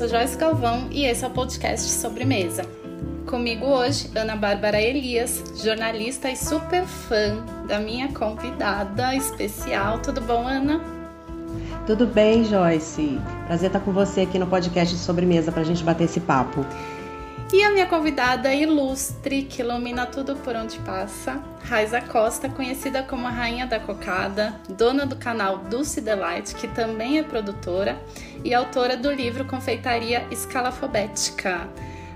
sou Joyce Galvão e esse é o podcast Sobremesa. Comigo hoje, Ana Bárbara Elias, jornalista e super fã da minha convidada especial. Tudo bom, Ana? Tudo bem, Joyce. Prazer estar com você aqui no podcast Sobremesa para a gente bater esse papo. E a minha convidada ilustre, que ilumina tudo por onde passa, Raiza Costa, conhecida como a Rainha da Cocada, dona do canal Dulce Delight, que também é produtora e autora do livro Confeitaria Escalafobética.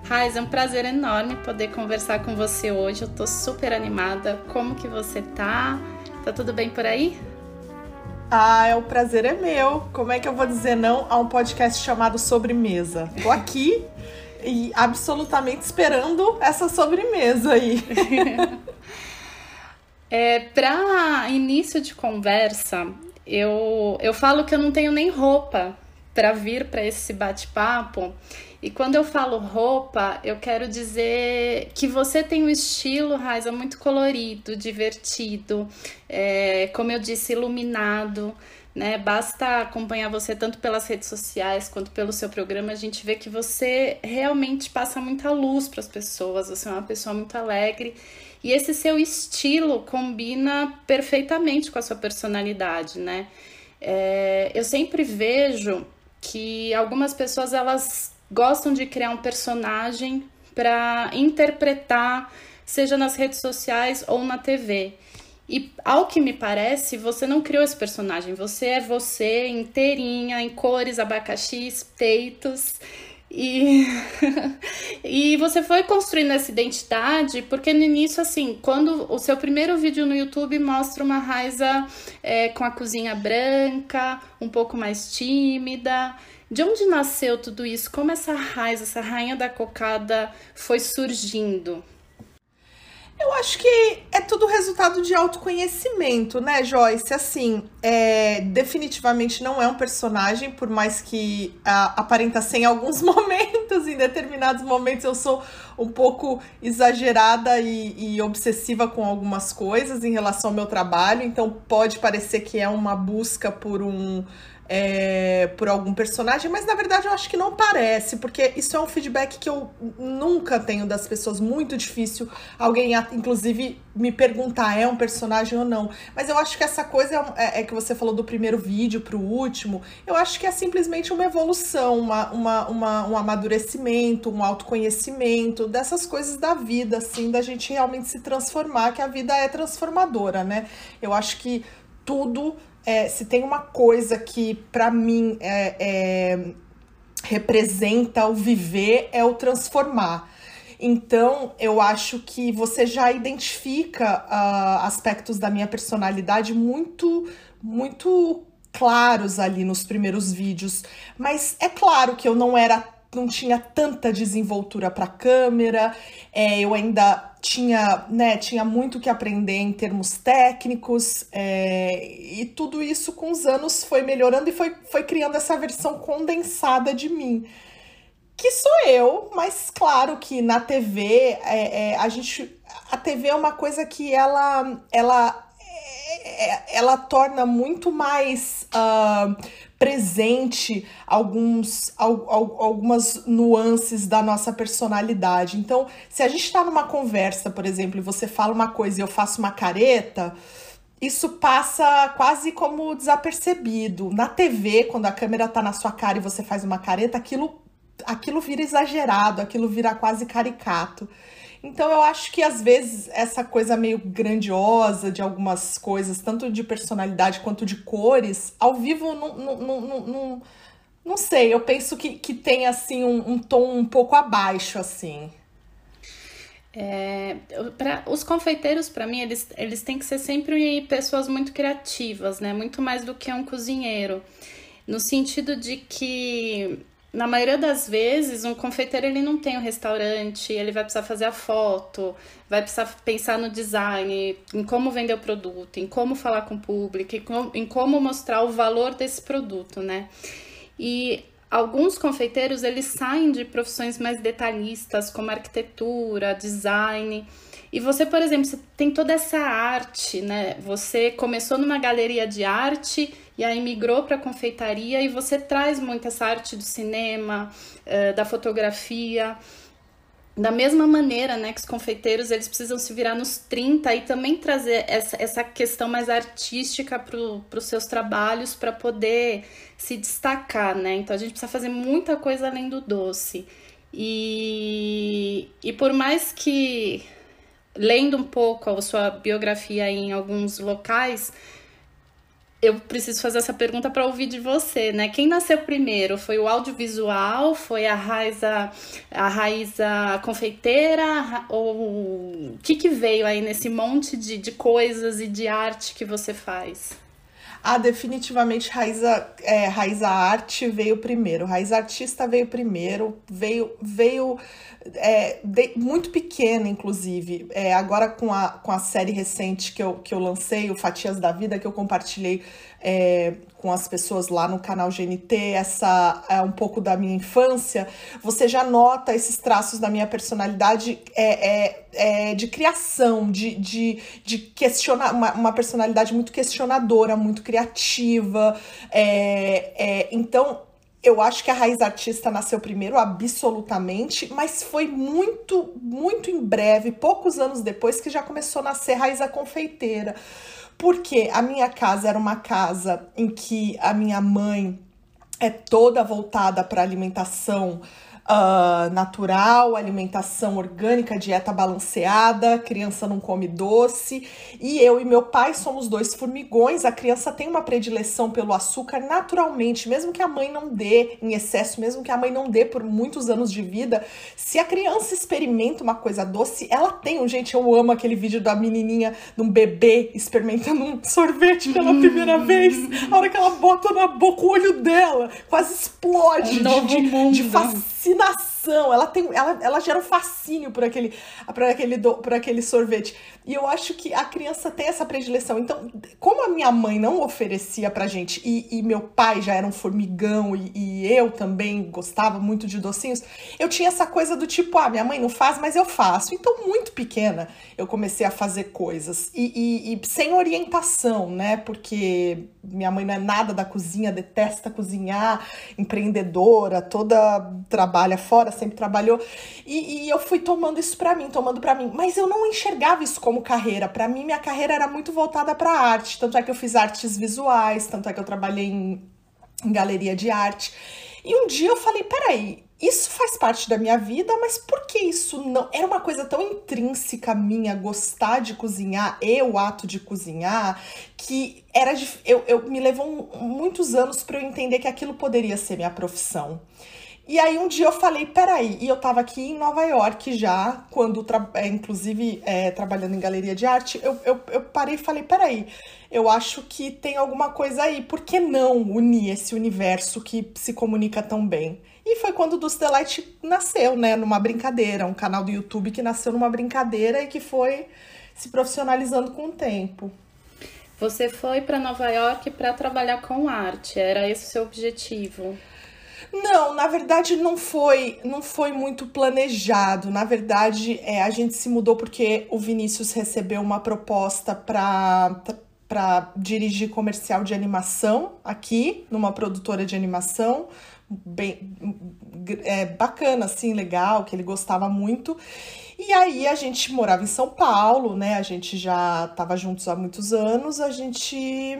Raiza, é um prazer enorme poder conversar com você hoje. Eu tô super animada. Como que você tá? Tá tudo bem por aí? Ah, é o prazer é meu. Como é que eu vou dizer não a um podcast chamado Sobremesa? Tô aqui e absolutamente esperando essa sobremesa aí. é, para início de conversa, eu, eu falo que eu não tenho nem roupa para vir para esse bate-papo. E quando eu falo roupa, eu quero dizer que você tem um estilo, Raiza, muito colorido, divertido, é, como eu disse, iluminado né? Basta acompanhar você tanto pelas redes sociais quanto pelo seu programa, a gente vê que você realmente passa muita luz para as pessoas, você é uma pessoa muito alegre e esse seu estilo combina perfeitamente com a sua personalidade, né? É, eu sempre vejo que algumas pessoas elas gostam de criar um personagem para interpretar, seja nas redes sociais ou na TV. E ao que me parece, você não criou esse personagem. Você é você inteirinha, em cores, abacaxis, peitos. E, e você foi construindo essa identidade, porque no início, assim, quando o seu primeiro vídeo no YouTube mostra uma Raiza é, com a cozinha branca, um pouco mais tímida. De onde nasceu tudo isso? Como essa Raiza, essa rainha da cocada foi surgindo? Eu acho que é tudo resultado de autoconhecimento, né, Joyce? Assim, é, definitivamente não é um personagem, por mais que uh, aparenta ser em alguns momentos, em determinados momentos eu sou um pouco exagerada e, e obsessiva com algumas coisas em relação ao meu trabalho, então pode parecer que é uma busca por um é, por algum personagem, mas na verdade eu acho que não parece, porque isso é um feedback que eu nunca tenho das pessoas, muito difícil alguém, inclusive, me perguntar é um personagem ou não. Mas eu acho que essa coisa é, é, é que você falou do primeiro vídeo pro último, eu acho que é simplesmente uma evolução, uma, uma, uma, um amadurecimento, um autoconhecimento dessas coisas da vida, assim, da gente realmente se transformar, que a vida é transformadora, né? Eu acho que tudo é, se tem uma coisa que para mim é, é, representa o viver é o transformar. Então, eu acho que você já identifica uh, aspectos da minha personalidade muito, muito claros ali nos primeiros vídeos. Mas é claro que eu não era não tinha tanta desenvoltura para câmera, é, eu ainda tinha, né, tinha muito que aprender em termos técnicos, é, e tudo isso com os anos foi melhorando e foi, foi criando essa versão condensada de mim. Que sou eu, mas claro que na TV é, é, a gente. A TV é uma coisa que ela, ela, é, ela torna muito mais. Uh, presente alguns, algumas nuances da nossa personalidade. Então, se a gente está numa conversa, por exemplo, e você fala uma coisa e eu faço uma careta, isso passa quase como desapercebido. Na TV, quando a câmera tá na sua cara e você faz uma careta, aquilo, aquilo vira exagerado, aquilo vira quase caricato. Então eu acho que às vezes essa coisa meio grandiosa de algumas coisas, tanto de personalidade quanto de cores, ao vivo não, não, não, não, não sei, eu penso que, que tem assim um, um tom um pouco abaixo, assim. É, pra, os confeiteiros, para mim, eles, eles têm que ser sempre pessoas muito criativas, né? Muito mais do que um cozinheiro. No sentido de que na maioria das vezes, um confeiteiro ele não tem um restaurante, ele vai precisar fazer a foto, vai precisar pensar no design, em como vender o produto, em como falar com o público, em como mostrar o valor desse produto, né? E alguns confeiteiros eles saem de profissões mais detalhistas, como arquitetura, design. E você, por exemplo, você tem toda essa arte, né? Você começou numa galeria de arte e aí migrou para confeitaria e você traz muito essa arte do cinema, uh, da fotografia. Da mesma maneira, né, que os confeiteiros eles precisam se virar nos 30 e também trazer essa, essa questão mais artística para os seus trabalhos para poder se destacar, né? Então a gente precisa fazer muita coisa além do doce. E, e por mais que, lendo um pouco a sua biografia em alguns locais, eu preciso fazer essa pergunta para ouvir de você, né? Quem nasceu primeiro? Foi o audiovisual? Foi a Raiza, a Raiza confeiteira? Ou o que, que veio aí nesse monte de, de coisas e de arte que você faz? Ah, definitivamente Raiza, é, Raiza Arte veio primeiro. Raiza Artista veio primeiro. Veio, veio é, de, muito pequena, inclusive. É, agora com a, com a série recente que eu, que eu lancei, o Fatias da Vida, que eu compartilhei é, com as pessoas lá no canal GNT, essa é um pouco da minha infância, você já nota esses traços da minha personalidade é, é, é de criação, de, de, de questionar, uma, uma personalidade muito questionadora, muito criativa. É, é, então, eu acho que a raiz artista nasceu primeiro, absolutamente, mas foi muito, muito em breve, poucos anos depois, que já começou a nascer raiz a confeiteira porque a minha casa era uma casa em que a minha mãe é toda voltada para alimentação uh, natural, alimentação orgânica, dieta balanceada, criança não come doce. E eu e meu pai somos dois formigões. A criança tem uma predileção pelo açúcar naturalmente, mesmo que a mãe não dê em excesso, mesmo que a mãe não dê por muitos anos de vida. Se a criança experimenta uma coisa doce, ela tem. Gente, eu amo aquele vídeo da menininha, de um bebê experimentando um sorvete pela hum. primeira vez. A hora que ela bota na boca, o olho dela quase explode um de, de, de fascinação fascinação, ela tem, ela, ela gera um fascínio por aquele, por aquele, do, por aquele sorvete. E eu acho que a criança tem essa predileção. Então, como a minha mãe não oferecia pra gente e, e meu pai já era um formigão e, e, eu também gostava muito de docinhos, eu tinha essa coisa do tipo, ah, minha mãe não faz, mas eu faço. Então, muito pequena, eu comecei a fazer coisas e, e sem orientação, né? Porque minha mãe não é nada da cozinha, detesta cozinhar, empreendedora, toda trabalha fora, sempre trabalhou. E, e eu fui tomando isso para mim, tomando para mim. Mas eu não enxergava isso como carreira. Para mim, minha carreira era muito voltada para arte. Tanto é que eu fiz artes visuais, tanto é que eu trabalhei em, em galeria de arte. E um dia eu falei: peraí, isso faz parte da minha vida, mas por que isso não? Era uma coisa tão intrínseca minha gostar de cozinhar e o ato de cozinhar que era eu, eu me levou muitos anos para eu entender que aquilo poderia ser minha profissão. E aí um dia eu falei, peraí, e eu tava aqui em Nova York já, quando, é, inclusive, é, trabalhando em galeria de arte, eu, eu, eu parei e falei, peraí, eu acho que tem alguma coisa aí, por que não unir esse universo que se comunica tão bem? E foi quando o Dulce Delight nasceu, né, numa brincadeira, um canal do YouTube que nasceu numa brincadeira e que foi se profissionalizando com o tempo. Você foi para Nova York para trabalhar com arte, era esse o seu objetivo? Não, na verdade não foi, não foi muito planejado. Na verdade, é, a gente se mudou porque o Vinícius recebeu uma proposta para para dirigir comercial de animação aqui, numa produtora de animação, bem é, bacana, assim, legal, que ele gostava muito. E aí a gente morava em São Paulo, né? A gente já estava juntos há muitos anos, a gente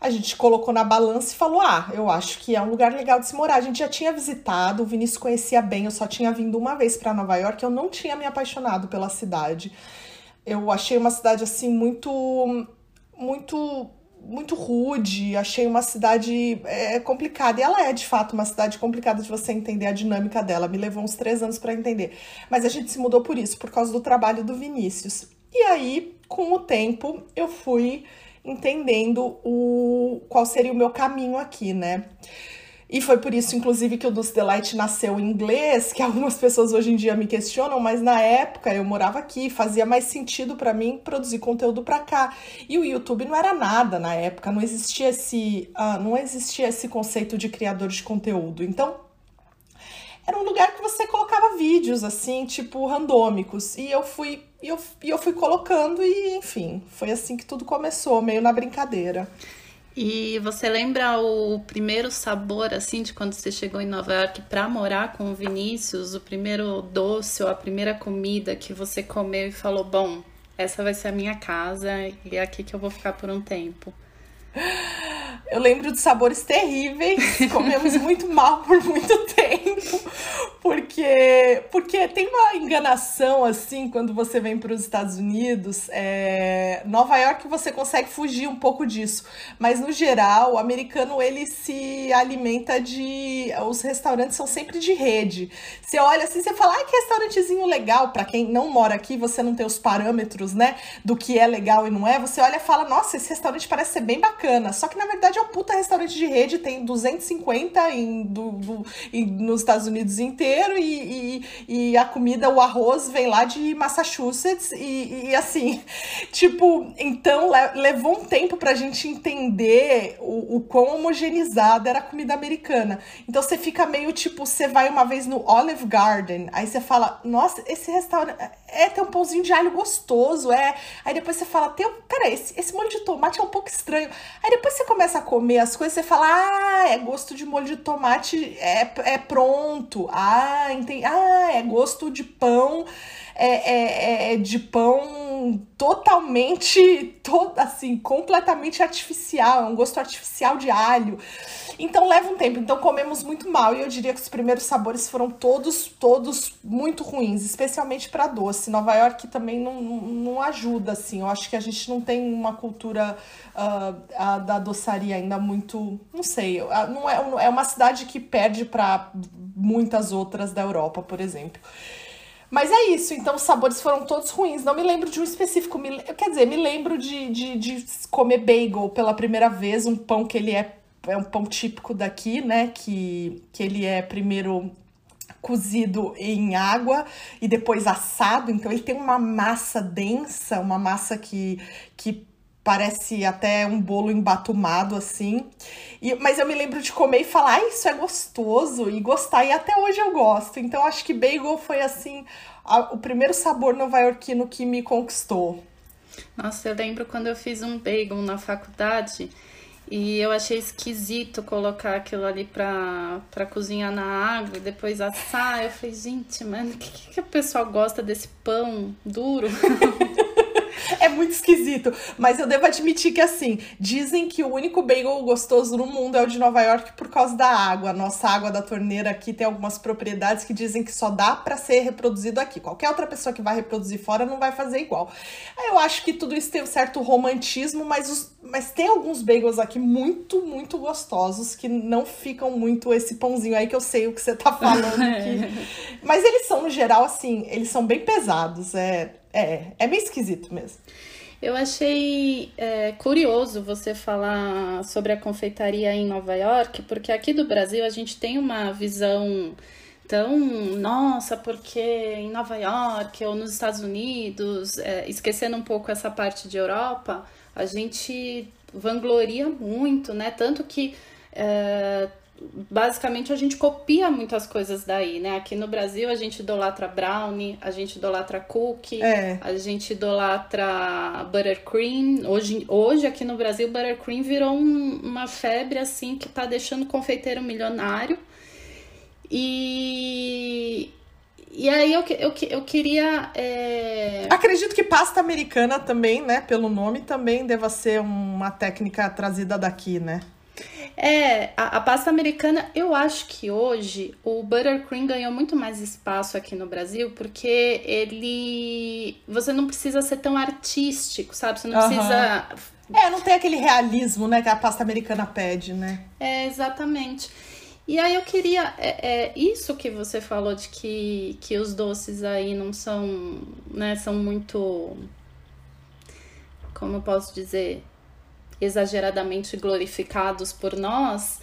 a gente colocou na balança e falou: ah, eu acho que é um lugar legal de se morar. A gente já tinha visitado, o Vinícius conhecia bem, eu só tinha vindo uma vez para Nova York, eu não tinha me apaixonado pela cidade. Eu achei uma cidade assim muito, muito muito rude, achei uma cidade é, complicada. E ela é, de fato, uma cidade complicada de você entender a dinâmica dela. Me levou uns três anos para entender. Mas a gente se mudou por isso, por causa do trabalho do Vinícius. E aí, com o tempo, eu fui entendendo o qual seria o meu caminho aqui, né? E foi por isso, inclusive, que o Dulce Delight nasceu em inglês, que algumas pessoas hoje em dia me questionam, mas na época eu morava aqui, fazia mais sentido para mim produzir conteúdo para cá. E o YouTube não era nada na época, não existia esse, uh, não existia esse conceito de criador de conteúdo. Então, era um lugar que você colocava vídeos assim, tipo randômicos, e eu fui e eu, e eu fui colocando e, enfim, foi assim que tudo começou, meio na brincadeira. E você lembra o primeiro sabor, assim, de quando você chegou em Nova York para morar com o Vinícius? O primeiro doce ou a primeira comida que você comeu e falou: Bom, essa vai ser a minha casa e é aqui que eu vou ficar por um tempo? Eu lembro de sabores terríveis, comemos muito mal por muito tempo, porque porque tem uma enganação assim quando você vem para os Estados Unidos. É, Nova York você consegue fugir um pouco disso, mas no geral o americano ele se alimenta de os restaurantes são sempre de rede. Você olha assim, você fala, ah, que restaurantezinho legal. Para quem não mora aqui, você não tem os parâmetros, né, do que é legal e não é. Você olha e fala, nossa, esse restaurante parece ser bem bacana. Só que na verdade é um puta restaurante de rede, tem 250 em, do, do, em, nos Estados Unidos inteiro e, e, e, a comida, o arroz vem lá de Massachusetts e, e assim, tipo, então levou um tempo pra gente entender o, o quão homogeneizada era a comida americana. Então você fica meio tipo, você vai uma vez no Olive Garden, aí você fala, nossa, esse restaurante é, tem um pãozinho de alho gostoso, é. Aí depois você fala, tem, peraí, esse, esse molho de tomate é um pouco estranho. Aí depois você começa a comer as coisas, você fala, ah, é gosto de molho de tomate, é, é pronto. Ah, entendi. Ah, é gosto de pão, é, é, é de pão totalmente, todo, assim, completamente artificial, é um gosto artificial de alho. Então leva um tempo. Então comemos muito mal e eu diria que os primeiros sabores foram todos, todos muito ruins, especialmente para doce. Nova York também não, não ajuda, assim. Eu acho que a gente não tem uma cultura uh, da doçaria ainda muito, não sei. Não é, é uma cidade que perde para muitas outras da Europa, por exemplo. Mas é isso, então os sabores foram todos ruins. Não me lembro de um específico. Me, quer dizer, me lembro de, de, de comer bagel pela primeira vez, um pão que ele é é um pão típico daqui, né? Que, que ele é primeiro cozido em água e depois assado, então ele tem uma massa densa, uma massa que, que parece até um bolo embatumado assim. E, mas eu me lembro de comer e falar, ah, isso é gostoso e gostar, e até hoje eu gosto. Então acho que bagel foi assim a, o primeiro sabor nova-iorquino que me conquistou. Nossa, eu lembro quando eu fiz um bagel na faculdade e eu achei esquisito colocar aquilo ali pra, pra cozinhar na água e depois assar. Eu falei, gente, mano, o que, que o pessoal gosta desse pão duro? é muito esquisito. Mas eu devo admitir que, assim, dizem que o único bagel gostoso no mundo é o de Nova York por causa da água. Nossa água da torneira aqui tem algumas propriedades que dizem que só dá para ser reproduzido aqui. Qualquer outra pessoa que vai reproduzir fora não vai fazer igual. Eu acho que tudo isso tem um certo romantismo, mas, os, mas tem alguns bagels aqui muito, muito gostosos que não ficam muito esse pãozinho aí que eu sei o que você tá falando aqui. mas eles são, no geral, assim, eles são bem pesados. É, é, é meio esquisito mesmo. Eu achei é, curioso você falar sobre a confeitaria em Nova York, porque aqui do Brasil a gente tem uma visão tão, nossa, porque em Nova York ou nos Estados Unidos, é, esquecendo um pouco essa parte de Europa, a gente vangloria muito, né? Tanto que é, basicamente a gente copia muitas coisas daí, né? Aqui no Brasil a gente idolatra brownie, a gente idolatra cookie, é. a gente idolatra buttercream. Hoje, hoje aqui no Brasil buttercream virou um, uma febre assim que tá deixando o confeiteiro milionário. E e aí eu, eu, eu queria. É... Acredito que pasta americana também, né? Pelo nome, também deva ser uma técnica trazida daqui, né? É, a, a, pasta americana, eu acho que hoje o buttercream ganhou muito mais espaço aqui no Brasil, porque ele. Você não precisa ser tão artístico, sabe? Você não uhum. precisa. É, não tem aquele realismo, né, que a pasta americana pede, né? É, exatamente. E aí eu queria. É, é, isso que você falou de que, que os doces aí não são. né, são muito. Como eu posso dizer? Exageradamente glorificados por nós.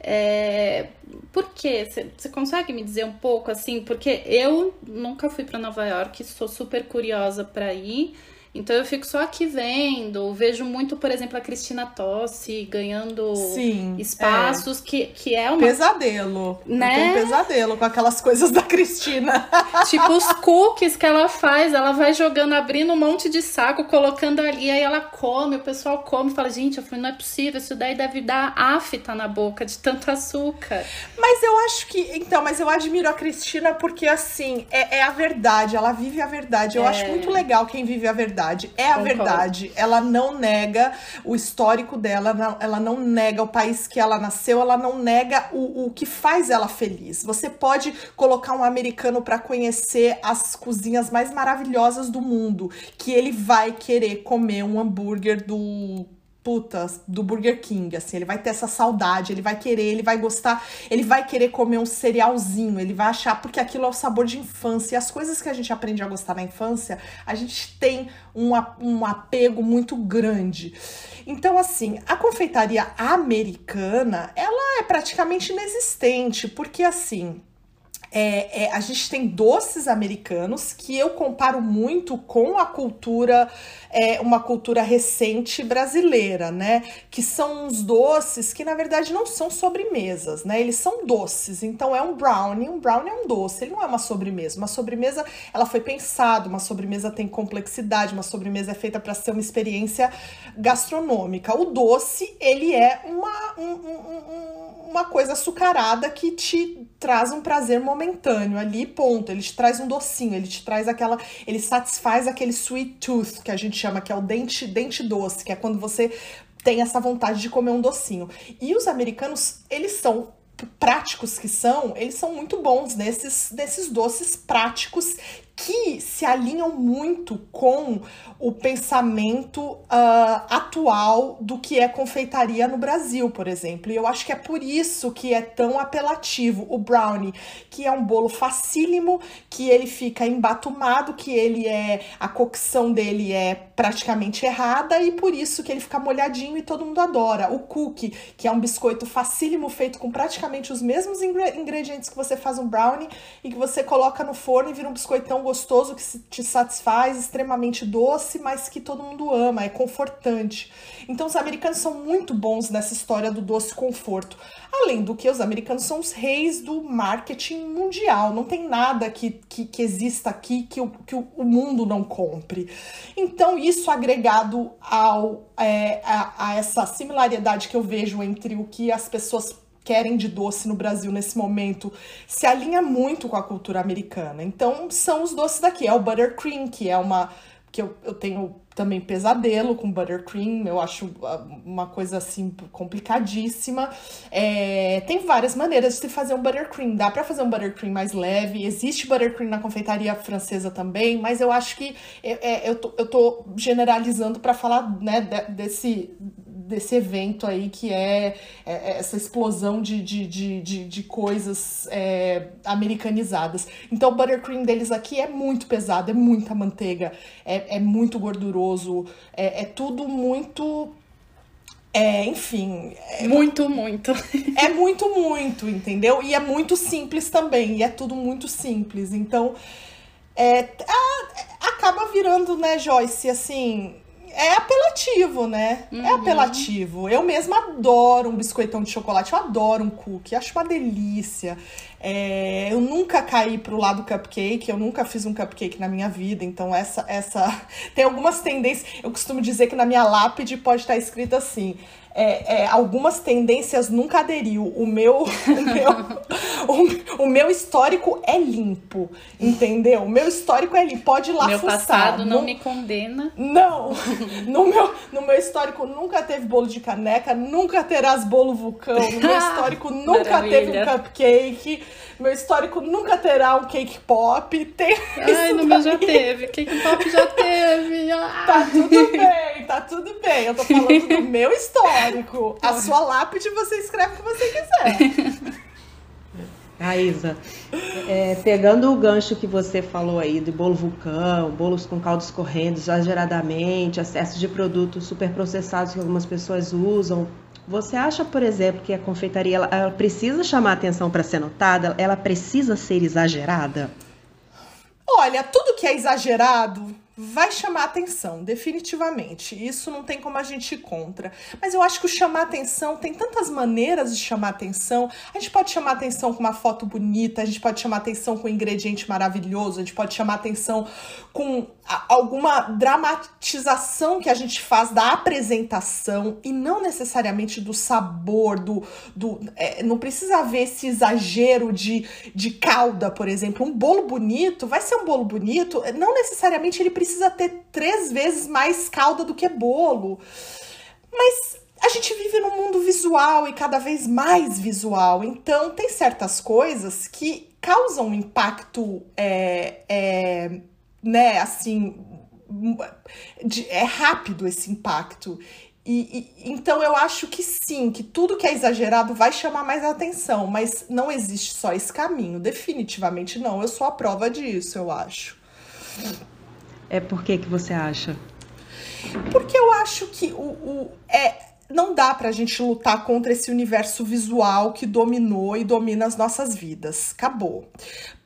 É, por quê? Você consegue me dizer um pouco assim? Porque eu nunca fui para Nova York, sou super curiosa para ir. Então eu fico só aqui vendo, vejo muito, por exemplo, a Cristina Tossi ganhando Sim, espaços, é. Que, que é uma. Pesadelo. Né? Um pesadelo com aquelas coisas da Cristina. Tipo, os cookies que ela faz, ela vai jogando, abrindo um monte de saco, colocando ali, aí ela come, o pessoal come e fala, gente, eu falei, não é possível, isso daí deve dar afta na boca de tanto açúcar. Mas eu acho que. Então, mas eu admiro a Cristina porque, assim, é, é a verdade, ela vive a verdade. Eu É. acho muito legal quem vive a verdade. É a Concordo. verdade. Ela não nega o histórico dela, não- ela não nega o país que ela nasceu, ela não nega o, o que faz ela feliz. Você pode colocar um americano pra conhecer as cozinhas mais maravilhosas do mundo, que ele vai querer comer um hambúrguer do putas do Burger King, assim, ele vai ter essa saudade, ele vai querer, ele vai gostar, ele vai querer comer um cerealzinho, ele vai achar porque aquilo é o sabor de infância. E as coisas que a gente aprende a gostar na infância, a gente tem um, um apego muito grande. Então, assim, a confeitaria americana, ela é praticamente inexistente, porque assim, é, é, a gente tem doces americanos que eu comparo muito com a cultura, é, uma cultura recente brasileira, né? Que são uns doces que na verdade não são sobremesas, né? Eles são doces. Então é um brownie, um brownie é um doce, ele não é uma sobremesa. Uma sobremesa, ela foi pensada, uma sobremesa tem complexidade, uma sobremesa é feita para ser uma experiência gastronômica. O doce, ele é uma, um- um- uma coisa açucarada que te traz um prazer momentâneo ali, ponto. Ele te traz um docinho, ele te traz aquela. Ele satisfaz aquele sweet tooth que a gente chama, que é o dente, dente doce, que é quando você tem essa vontade de comer um docinho. E os americanos, eles são práticos que são, eles são muito bons nesses, nesses doces práticos que se alinham muito com o pensamento ah, atual do que é confeitaria no Brasil, por exemplo. E eu acho que é por isso que é tão apelativo o brownie, que é um bolo facílimo, que ele fica embatumado, que ele é a cocção dele é praticamente errada e por isso que ele fica molhadinho e todo mundo adora. O cookie, que é um biscoito facílimo feito com praticamente os mesmos ingre- ingredientes que você faz um brownie e que você coloca no forno e vira um biscoitão gostoso que te satisfaz, extremamente doce, mas que todo mundo ama, é confortante. Então os americanos são muito bons nessa história do doce conforto. Além do que os americanos são os reis do marketing mundial. Não tem nada que, que, que exista aqui que, o, que o mundo não compre. Então, isso agregado ao, é, a, a essa similaridade que eu vejo entre o que as pessoas querem de doce no Brasil nesse momento se alinha muito com a cultura americana. Então, são os doces daqui. É o buttercream, que é uma. que eu, eu tenho também pesadelo com buttercream, eu acho ah, uma coisa assim complicadíssima. É, tem várias maneiras de fazer um buttercream. Dá pra fazer um buttercream mais leve. Existe buttercream na confeitaria francesa também, mas eu acho que é, é, eu, tô, eu tô generalizando pra falar né, de- desse desse evento aí que é, é, é essa explosão de, de, de, de, de coisas é, americanizadas. Então o buttercream deles aqui é muito pesado, é muita manteiga, é, é muito gorduroso, é, é tudo muito. É, enfim, Muito, muito. é muito, muito, entendeu? E é muito simples também, e é tudo muito simples. Então, é, a- acaba virando, né, Joyce, assim, é apelativo, né? É apelativo. Eu mesma adoro um biscoitão de chocolate, eu adoro um cookie, acho uma delícia. É, eu nunca caí pro lado cupcake, eu nunca fiz um cupcake na minha vida, então essa essa tem algumas tendências. Eu costumo dizer que na minha lápide pode estar escrito assim: é, é, algumas tendências nunca aderiu. O meu, o meu, o, o meu histórico é limpo, entendeu? O meu histórico é limpo. Pode ir lá Meu fuçar. passado não Não- me condena. não, no meu, no meu histórico nunca teve bolo de caneca, nunca terás bolo vulcão, no meu histórico nunca teve um Maravilha. cupcake, meu histórico nunca terá um cake pop, tem Ai, no meu já daí. teve. Cake Pop já teve. Ah. Tá tudo bem, tá tudo bem. Eu tô falando do meu histórico. A sua lápide você escreve o que você quiser. Raíza, é, pegando o gancho que você falou aí de bolo vulcão, bolos com caldos correndo exageradamente, excesso de produtos superprocessados que algumas pessoas usam, você acha, por exemplo, que a confeitaria ela, ela precisa chamar atenção para ser notada? Ela precisa ser exagerada? Olha, tudo que é exagerado vai chamar atenção, definitivamente. Isso não tem como a gente ir contra. Mas eu acho que o chamar atenção tem tantas maneiras de chamar atenção. A gente pode chamar atenção com uma foto bonita, a gente pode chamar atenção com um ingrediente maravilhoso, a gente pode chamar atenção com alguma dramatização que a gente faz da apresentação e não necessariamente do sabor, do. do é, não precisa haver esse exagero de, de calda, por exemplo. Um bolo bonito vai ser um bolo bonito, não necessariamente ele precisa ter três vezes mais calda do que bolo. Mas a gente vive num mundo visual e cada vez mais visual, então tem certas coisas que causam um impacto é, é, né, assim, de, é rápido esse impacto. E, e, então eu acho que sim, que tudo que é exagerado vai chamar mais atenção, mas não existe só esse caminho, definitivamente não. Eu sou a prova disso, eu acho. É por que que você acha? Porque eu acho que o, o é não dá pra gente lutar contra esse universo visual que dominou e domina as nossas vidas. Acabou.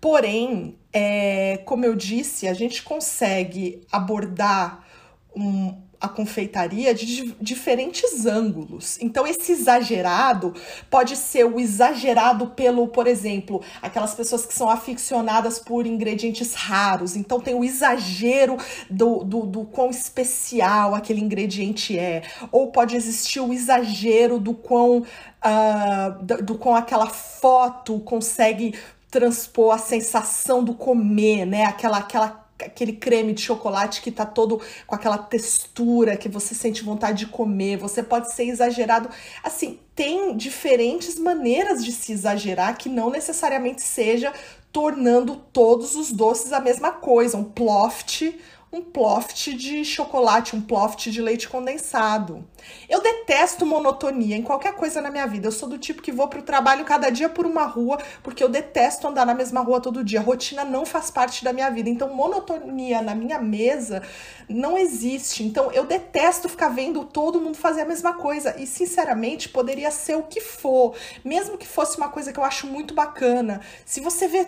Porém, é, como eu disse, a gente consegue abordar um, a confeitaria de diferentes ângulos. Então, esse exagerado pode ser o exagerado pelo, por exemplo, aquelas pessoas que são aficionadas por ingredientes raros. Então, tem o exagero do, do, do quão especial aquele ingrediente é. Ou pode existir o exagero do quão, uh, do, do quão aquela foto consegue transpor a sensação do comer, né? Aquela, aquela aquele creme de chocolate que tá todo com aquela textura que você sente vontade de comer. Você pode ser exagerado. Assim, tem diferentes maneiras de se exagerar que não necessariamente seja tornando todos os doces a mesma coisa, um ploft, um ploft de chocolate, um ploft de leite condensado. Eu detesto monotonia em qualquer coisa na minha vida. Eu sou do tipo que vou para o trabalho cada dia por uma rua, porque eu detesto andar na mesma rua todo dia. A rotina não faz parte da minha vida. Então, monotonia na minha mesa não existe. Então, eu detesto ficar vendo todo mundo fazer a mesma coisa. E, sinceramente, poderia ser o que for, mesmo que fosse uma coisa que eu acho muito bacana. Se você vê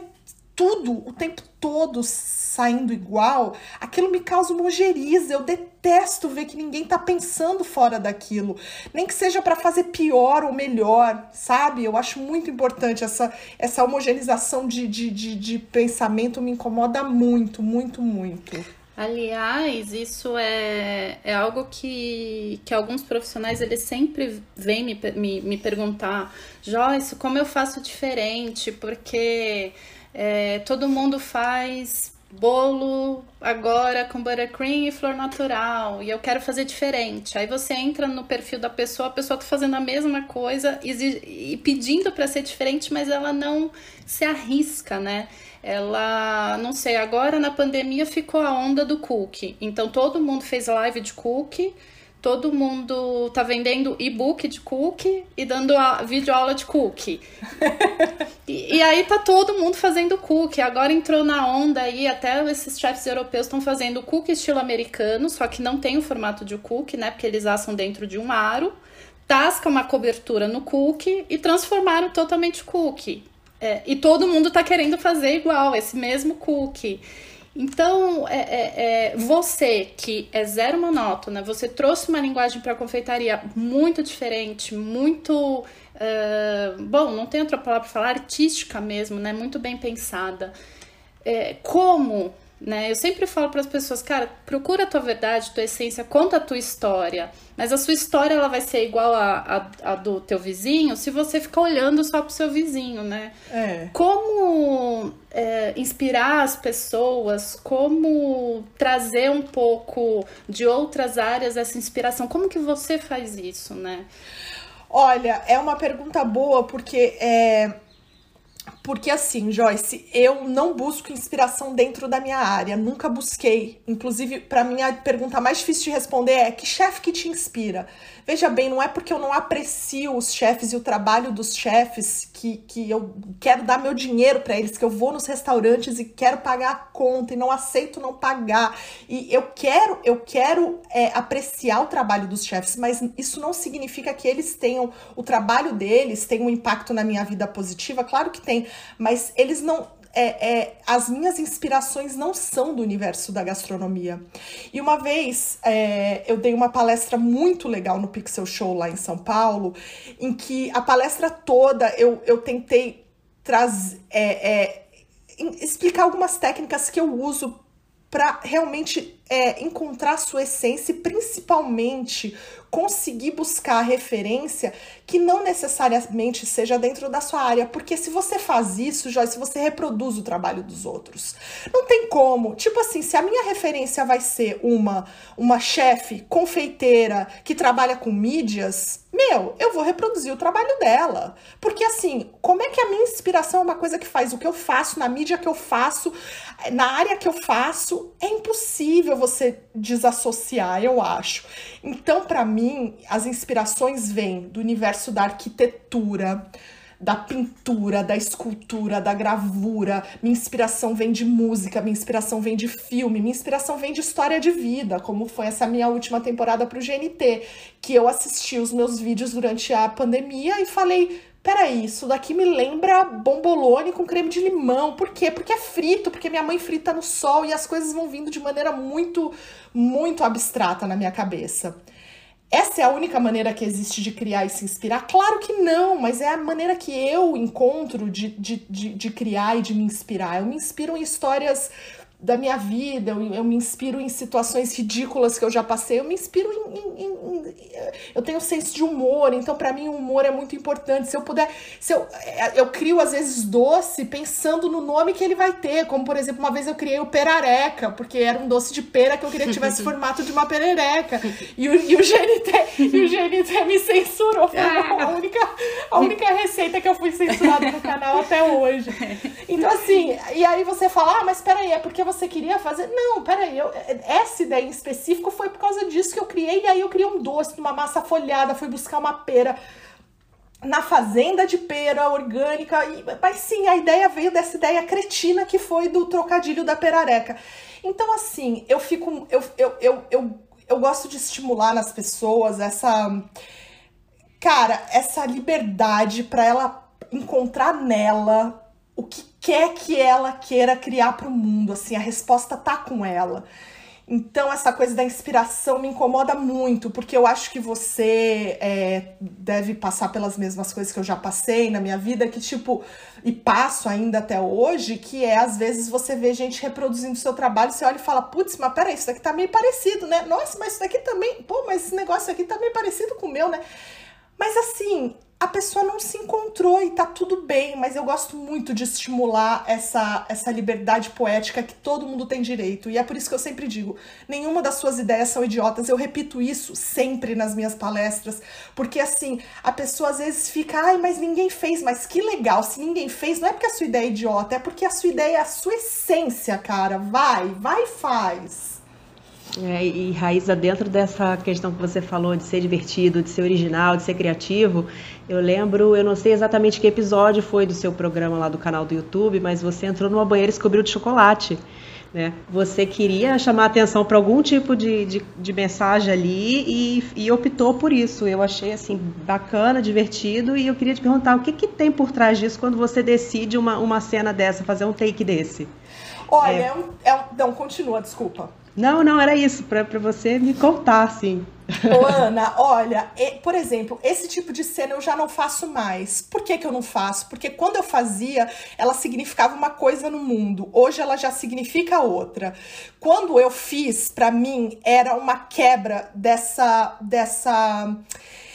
tudo o tempo todo saindo igual, aquilo me causa uma ojeriza. Eu detesto ver que ninguém tá pensando fora daquilo, nem que seja para fazer pior ou melhor, sabe? Eu acho muito importante essa, essa homogeneização de, de, de, de pensamento, me incomoda muito, muito, muito. Aliás, isso é, é algo que, que alguns profissionais eles sempre vêm me, me, me perguntar, Joyce, como eu faço diferente? Porque é, todo mundo faz bolo agora com buttercream e flor natural e eu quero fazer diferente. Aí você entra no perfil da pessoa, a pessoa tá fazendo a mesma coisa e pedindo para ser diferente, mas ela não se arrisca, né? Ela, não sei, agora na pandemia ficou a onda do cookie. Então todo mundo fez live de cookie todo mundo tá vendendo e-book de cookie e dando a vídeo aula de cookie. e, e, aí tá todo mundo fazendo cookie. Agora entrou na onda aí, até esses chefs europeus estão fazendo cookie estilo americano, só que não tem o formato de cookie, né? Porque eles assam dentro de um aro, tasca uma cobertura no cookie e transformaram totalmente cookie. É, e todo mundo tá querendo fazer igual, esse mesmo cookie. Então, é, é, é, você que é zero monótona, você trouxe uma linguagem para a confeitaria muito diferente, muito. Uh, bom, não tem outra palavra para falar, artística mesmo, né? Muito bem pensada. É, como né? Eu sempre falo para as pessoas, cara, procura a tua verdade, tua essência, conta a tua história. Mas a sua história ela vai ser igual a, a, a do teu vizinho se você ficar olhando só pro seu vizinho, né? É. Como é, inspirar as pessoas, como trazer um pouco de outras áreas essa inspiração? Como que você faz isso, né? Olha, é uma pergunta boa porque é, porque assim, Joyce, eu não busco inspiração dentro da minha área, nunca busquei. Inclusive, para mim a pergunta mais difícil de responder é: que chefe que te inspira? Veja bem, não é porque eu não aprecio os chefes e o trabalho dos chefes que, que eu quero dar meu dinheiro para eles, que eu vou nos restaurantes e quero pagar a conta e não aceito não pagar. E eu quero, eu quero é, apreciar o trabalho dos chefes, mas isso não significa que eles tenham o trabalho deles, tenha um impacto na minha vida positiva. Claro que tem, mas eles não é, é, as minhas inspirações não são do universo da gastronomia. E uma vez é, eu dei uma palestra muito legal no Pixel Show lá em São Paulo, em que a palestra toda eu, eu tentei trazer. É, é, explicar algumas técnicas que eu uso para realmente é, encontrar sua essência e principalmente conseguir buscar referência que não necessariamente seja dentro da sua área, porque se você faz isso, Joyce, você reproduz o trabalho dos outros. Não tem como. Tipo assim, se a minha referência vai ser uma uma chefe confeiteira que trabalha com mídias, meu, eu vou reproduzir o trabalho dela. Porque assim, como é que a minha inspiração é uma coisa que faz o que eu faço na mídia que eu faço, na área que eu faço, é impossível você desassociar, eu acho. Então, para mim, as inspirações vêm do universo da arquitetura, da pintura, da escultura, da gravura. Minha inspiração vem de música, minha inspiração vem de filme, minha inspiração vem de história de vida, como foi essa minha última temporada para o GNT, que eu assisti os meus vídeos durante a pandemia e falei, peraí, isso daqui me lembra bombolone com creme de limão. Por quê? Porque é frito, porque minha mãe frita no sol e as coisas vão vindo de maneira muito, muito abstrata na minha cabeça. Essa é a única maneira que existe de criar e se inspirar? Claro que não, mas é a maneira que eu encontro de, de, de, de criar e de me inspirar. Eu me inspiro em histórias da minha vida, eu, eu, me inspiro em situações ridículas que eu já passei, eu me inspiro em. em, em eu tenho senso de humor, então para mim o humor é muito importante. Se eu puder. Se eu, é, eu crio às vezes doce pensando no nome que ele vai ter, como por exemplo, uma vez eu criei o perareca, porque era um doce de pera que eu queria que tivesse formato de uma perereca. E o, e o, GNT, e o GNT me censurou. Foi a única, a única receita que eu fui censurada no canal até hoje. Então, assim, e aí você fala, ah, mas peraí, é porque você você queria fazer. Não, peraí, eu, essa ideia em específico foi por causa disso que eu criei. E aí eu criei um doce, uma massa folhada, fui buscar uma pera na fazenda de pera orgânica. E, mas sim, a ideia veio dessa ideia cretina que foi do trocadilho da perareca. Então, assim, eu fico. Eu, eu, eu, eu, eu gosto de estimular nas pessoas essa. Cara, essa liberdade para ela encontrar nela o que quer que ela queira criar para o mundo, assim, a resposta tá com ela. Então, essa coisa da inspiração me incomoda muito, porque eu acho que você é, deve passar pelas mesmas coisas que eu já passei na minha vida, que tipo, e passo ainda até hoje, que é às vezes você vê gente reproduzindo seu trabalho, você olha e fala, putz, mas peraí, isso daqui tá meio parecido, né? Nossa, mas isso daqui também, pô, mas esse negócio aqui tá meio parecido com o meu, né? Mas assim, a pessoa não se encontrou e tá tudo bem, mas eu gosto muito de estimular essa, essa liberdade poética que todo mundo tem direito. E é por isso que eu sempre digo: nenhuma das suas ideias são idiotas. Eu repito isso sempre nas minhas palestras, porque assim, a pessoa às vezes fica, ai, mas ninguém fez, mas que legal. Se ninguém fez, não é porque a sua ideia é idiota, é porque a sua ideia é a sua essência, cara. Vai, vai e faz. É, e Raíza, dentro dessa questão que você falou de ser divertido, de ser original, de ser criativo, eu lembro, eu não sei exatamente que episódio foi do seu programa lá do canal do YouTube, mas você entrou numa banheira e descobriu de chocolate. Né? Você queria chamar atenção para algum tipo de, de, de mensagem ali e, e, optou por isso. Eu achei assim bacana, divertido e eu queria te perguntar o que, que tem por trás disso quando você decide uma, uma cena dessa, fazer um take desse. Olha, é, é um, é um, não, continua, desculpa. Não, não, era isso, para você me contar, assim. Ô, Ana, olha, por exemplo, esse tipo de cena eu já não faço mais. Por que, que eu não faço? Porque quando eu fazia, ela significava uma coisa no mundo. Hoje ela já significa outra. Quando eu fiz, para mim, era uma quebra dessa. dessa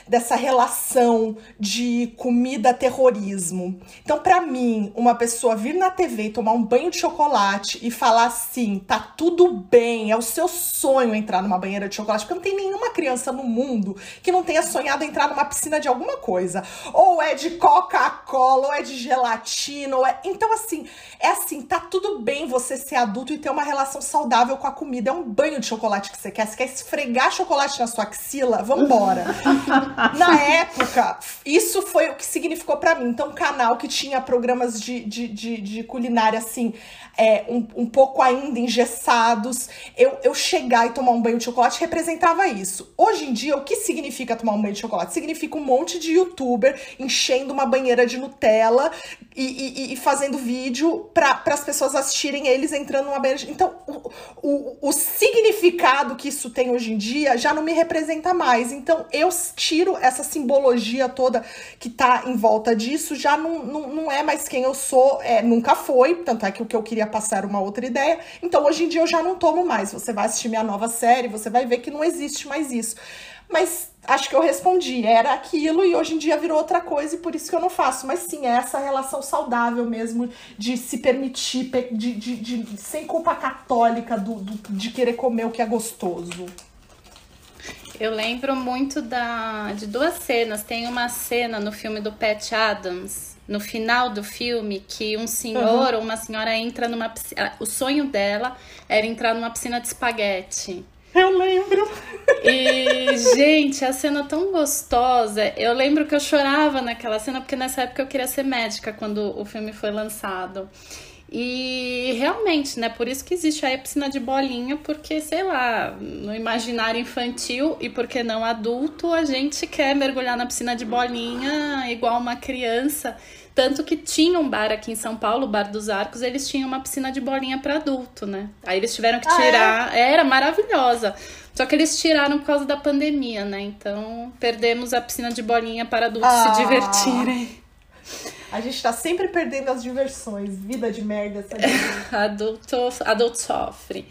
dessa relação de comida-terrorismo. Então, para mim, uma pessoa vir na TV tomar um banho de chocolate e falar assim, tá tudo bem, é o seu sonho entrar numa banheira de chocolate, porque não tem nenhuma criança no mundo que não tenha sonhado entrar numa piscina de alguma coisa. Ou é de Coca-Cola, ou é de gelatina, ou é... Então, assim, é assim, tá tudo bem você ser adulto e ter uma relação saudável com a comida. É um banho de chocolate que você quer. Você quer esfregar chocolate na sua axila? Vambora. na época, isso foi o que significou para mim. Então, um canal que tinha programas de, de, de, de culinária, assim, é, um, um pouco ainda engessados, eu, eu chegar e tomar um banho de chocolate representava isso. Hoje em dia, o que significa tomar um banho de chocolate? Significa um monte de youtuber enchendo uma banheira de Nutella e, e, e fazendo vídeo para as pessoas assistirem eles entrando numa banheira. De... Então, o, o, o significado que isso tem hoje em dia já não me representa mais. Então, eu tiro essa simbologia toda que tá em volta disso, já não, não, não é mais quem eu sou, é, nunca foi. Tanto é que o que eu queria passar uma outra ideia. Então, hoje em dia eu já não tomo mais. Você vai assistir minha nova série, você vai ver que não existe mais isso. Mas acho que eu respondi, era aquilo e hoje em dia virou outra coisa e por isso que eu não faço. Mas sim, é essa relação saudável mesmo de se permitir, de, de, de sem culpa católica do, do, de querer comer o que é gostoso. Eu lembro muito da, de duas cenas. Tem uma cena no filme do Pat Adams no final do filme que um senhor uhum. ou uma senhora entra numa piscina. O sonho dela era entrar numa piscina de espaguete. Eu lembro. E, gente, a cena tão gostosa. Eu lembro que eu chorava naquela cena, porque nessa época eu queria ser médica quando o filme foi lançado. E realmente, né? Por isso que existe a piscina de bolinha, porque, sei lá, no imaginário infantil e porque não adulto, a gente quer mergulhar na piscina de bolinha igual uma criança. Tanto que tinha um bar aqui em São Paulo, o Bar dos Arcos, eles tinham uma piscina de bolinha para adulto, né? Aí eles tiveram que tirar. Ah, é? Era maravilhosa. Só que eles tiraram por causa da pandemia, né? Então perdemos a piscina de bolinha para adultos ah. se divertirem. A gente tá sempre perdendo as diversões. Vida de merda essa adulto, adulto sofre.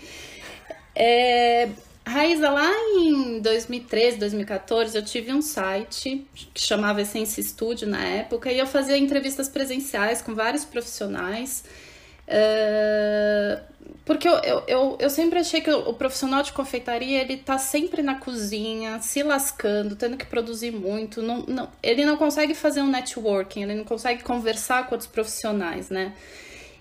É, Raíza, lá em 2013, 2014, eu tive um site que chamava Essência Studio na época e eu fazia entrevistas presenciais com vários profissionais. Uh, porque eu, eu, eu, eu, sempre achei que o, profissional de confeitaria ele tá sempre na cozinha, se lascando, tendo que produzir muito. Não, não, ele não consegue fazer um networking, ele não consegue conversar com outros profissionais, né?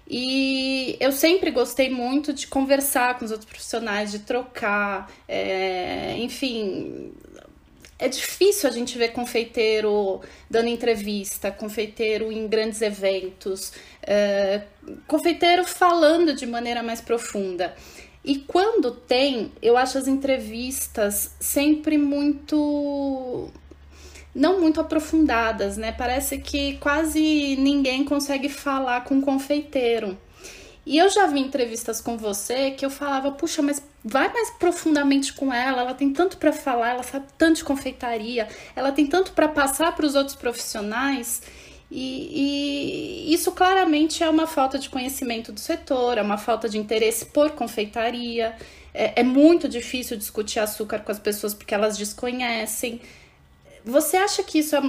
E eu sempre gostei muito de conversar com os outros profissionais, de trocar, é, enfim. É difícil a gente ver confeiteiro dando entrevista, confeiteiro em grandes eventos, é, confeiteiro falando de maneira mais profunda. E quando tem, eu acho as entrevistas sempre muito não muito aprofundadas, né? Parece que quase ninguém consegue falar com confeiteiro. E eu já vi entrevistas com você que eu falava, puxa, mas vai mais profundamente com ela, ela tem tanto para falar, ela sabe tanto de confeitaria, ela tem tanto para passar para os outros profissionais. E, e, isso claramente é uma falta de conhecimento do setor, é uma falta de interesse por confeitaria. É, é muito difícil discutir açúcar com as pessoas porque elas desconhecem. Você acha que isso é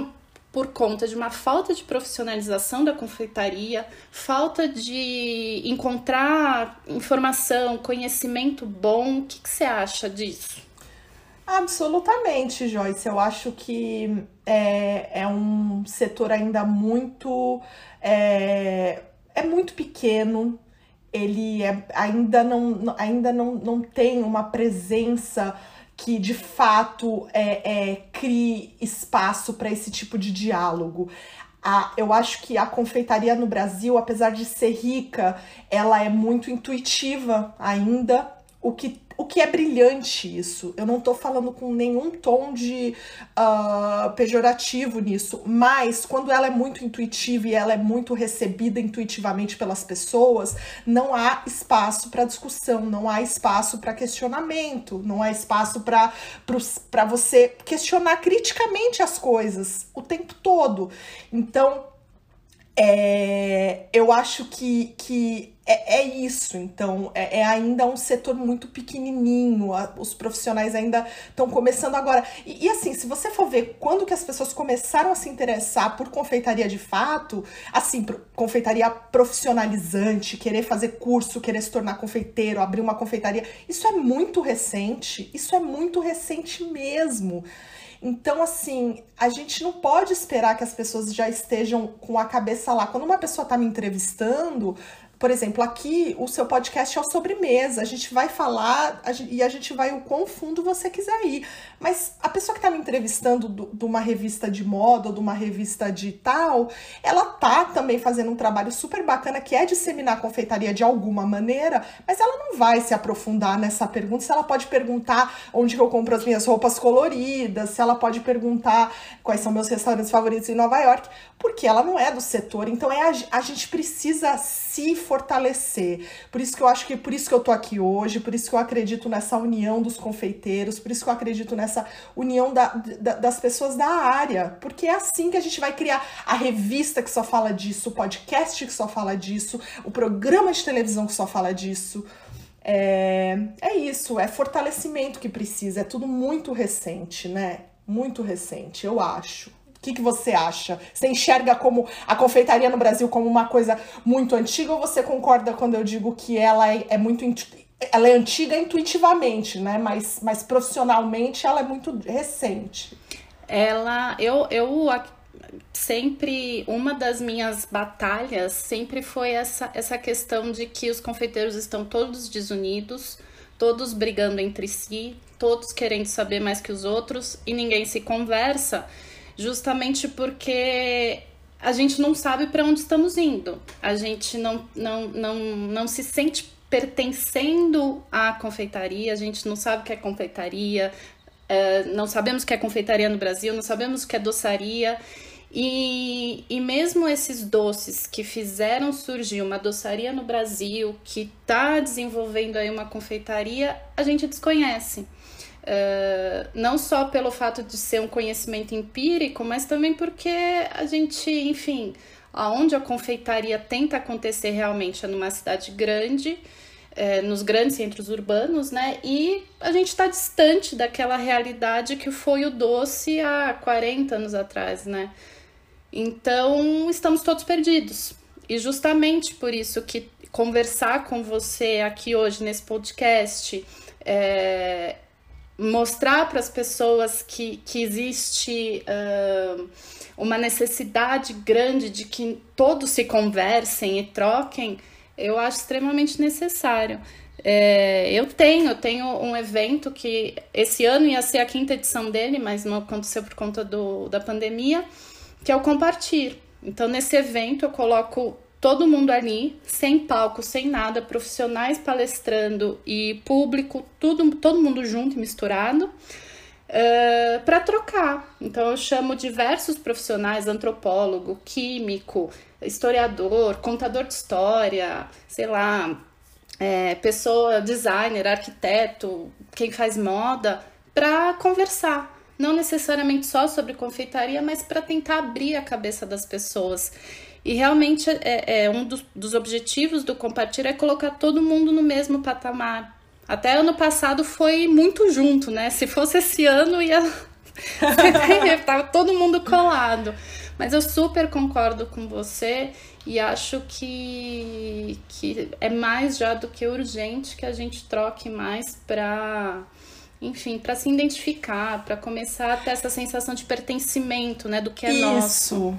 por conta de uma falta de profissionalização da confeitaria, falta de encontrar informação, conhecimento bom? O que, que você acha disso? Absolutamente, Joyce. Eu acho que é, é um setor ainda muito. É, é muito pequeno, ele é, ainda, não, ainda não, não tem uma presença que de fato é, é crie espaço para esse tipo de diálogo. A, eu acho que a confeitaria no Brasil, apesar de ser rica, ela é muito intuitiva ainda, o que o que é brilhante isso. Eu não tô falando com nenhum tom de uh, pejorativo nisso, mas quando ela é muito intuitiva e ela é muito recebida intuitivamente pelas pessoas, não há espaço para discussão, não há espaço para questionamento, não há espaço para você questionar criticamente as coisas o tempo todo. Então, é, eu acho que, que é, é isso. Então, é, é, ainda um setor muito pequenininho. A, os profissionais ainda estão começando agora. E, e, assim, se você for ver quando que as pessoas começaram a se interessar por confeitaria de fato, assim, confeitaria profissionalizante, querer fazer curso, querer se tornar confeiteiro, abrir uma confeitaria, isso é muito recente. Isso é muito recente mesmo. Então, assim, a gente não pode esperar que as pessoas já estejam com a cabeça lá. Quando uma pessoa está me entrevistando, por exemplo, aqui o seu podcast é o sobremesa. A gente vai falar a gente, e a gente vai o quão fundo você quiser ir. Mas a pessoa que tá me entrevistando de uma revista de moda ou de uma revista de tal, ela tá também fazendo um trabalho super bacana que é disseminar a confeitaria de alguma maneira, mas ela não vai se aprofundar nessa pergunta. Se ela pode perguntar onde eu compro as minhas roupas coloridas, se ela pode perguntar quais são meus restaurantes favoritos em Nova York, porque ela não é do setor. Então é a, a gente precisa se fortalecer. Por isso que eu acho que por isso que eu tô aqui hoje, por isso que eu acredito nessa união dos confeiteiros, por isso que eu acredito nessa união da, da, das pessoas da área, porque é assim que a gente vai criar a revista que só fala disso, o podcast que só fala disso, o programa de televisão que só fala disso. É, é isso, é fortalecimento que precisa, é tudo muito recente, né? Muito recente, eu acho. O que, que você acha? Você enxerga como a confeitaria no Brasil como uma coisa muito antiga ou você concorda quando eu digo que ela é, é muito ela é antiga intuitivamente, né? Mas, mas profissionalmente ela é muito recente. Ela, eu, eu sempre uma das minhas batalhas sempre foi essa essa questão de que os confeiteiros estão todos desunidos, todos brigando entre si, todos querendo saber mais que os outros e ninguém se conversa justamente porque a gente não sabe para onde estamos indo. A gente não, não, não, não se sente pertencendo à confeitaria, a gente não sabe o que é confeitaria, é, não sabemos o que é confeitaria no Brasil, não sabemos o que é doçaria. E, e mesmo esses doces que fizeram surgir uma doçaria no Brasil, que está desenvolvendo aí uma confeitaria, a gente desconhece. Uh, não só pelo fato de ser um conhecimento empírico, mas também porque a gente, enfim, aonde a confeitaria tenta acontecer realmente é numa cidade grande, é, nos grandes centros urbanos, né? E a gente está distante daquela realidade que foi o doce há 40 anos atrás, né? Então estamos todos perdidos. E justamente por isso que conversar com você aqui hoje nesse podcast é, mostrar para as pessoas que, que existe uh, uma necessidade grande de que todos se conversem e troquem, eu acho extremamente necessário. É, eu tenho, tenho um evento que esse ano ia ser a quinta edição dele, mas não aconteceu por conta do, da pandemia, que é o Compartir. Então, nesse evento, eu coloco todo mundo ali, sem palco, sem nada, profissionais palestrando e público, tudo, todo mundo junto e misturado, uh, eh, para trocar. Então eu chamo diversos profissionais, antropólogo, químico, historiador, contador de história, sei lá, é, pessoa, designer, arquiteto, quem faz moda, para conversar. Não necessariamente só sobre confeitaria, mas para tentar abrir a cabeça das pessoas. E realmente é, é um dos, dos objetivos do Compartilhar é colocar todo mundo no mesmo patamar. Até ano passado foi muito junto, né? Se fosse esse ano, ia. Tava todo mundo colado. Mas eu super concordo com você e acho que, que é mais já do que urgente que a gente troque mais para enfim, para se identificar, para começar a ter essa sensação de pertencimento, né, do que é Isso. nosso.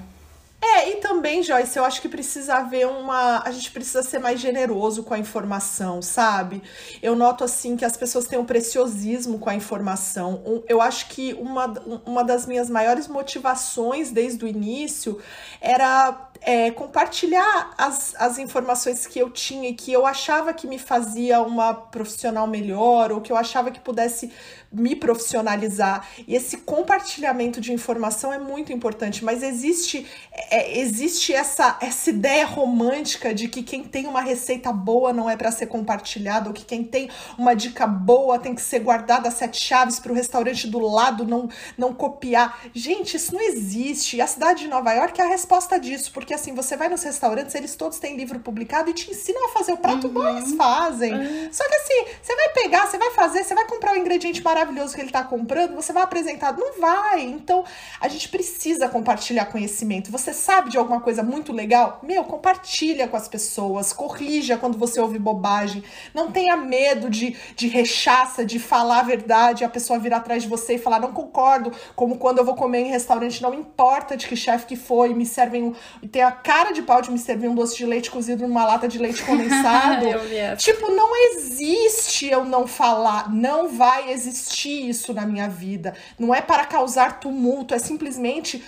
É, e também, Joyce, eu acho que precisa haver uma. A gente precisa ser mais generoso com a informação, sabe? Eu noto, assim, que as pessoas têm um preciosismo com a informação. Eu acho que uma, uma das minhas maiores motivações desde o início era é, compartilhar as, as informações que eu tinha e que eu achava que me fazia uma profissional melhor, ou que eu achava que pudesse me profissionalizar. E esse compartilhamento de informação é muito importante, mas existe é, existe essa, essa ideia romântica de que quem tem uma receita boa não é para ser compartilhada, ou que quem tem uma dica boa tem que ser guardada a sete chaves para o restaurante do lado não, não copiar. Gente, isso não existe. E a cidade de Nova York é a resposta disso, porque assim, você vai nos restaurantes, eles todos têm livro publicado e te ensinam a fazer o prato uhum. igual eles fazem. Uhum. Só que assim, você vai pegar, você vai fazer, você vai comprar o ingrediente maravilhoso que ele está comprando, você vai apresentar. Não vai. Então, a gente precisa compartilhar conhecimento. Você sabe de alguma coisa muito legal? Meu, compartilha com as pessoas, corrija quando você ouve bobagem. Não tenha medo de, de rechaça, de falar a verdade, a pessoa vir atrás de você e falar, não concordo. Como quando eu vou comer em restaurante, não importa de que chefe que foi, me servem um. A cara de pau de me servir um doce de leite cozido numa lata de leite condensado. tipo, não existe eu não falar. Não vai existir isso na minha vida. Não é para causar tumulto, é simplesmente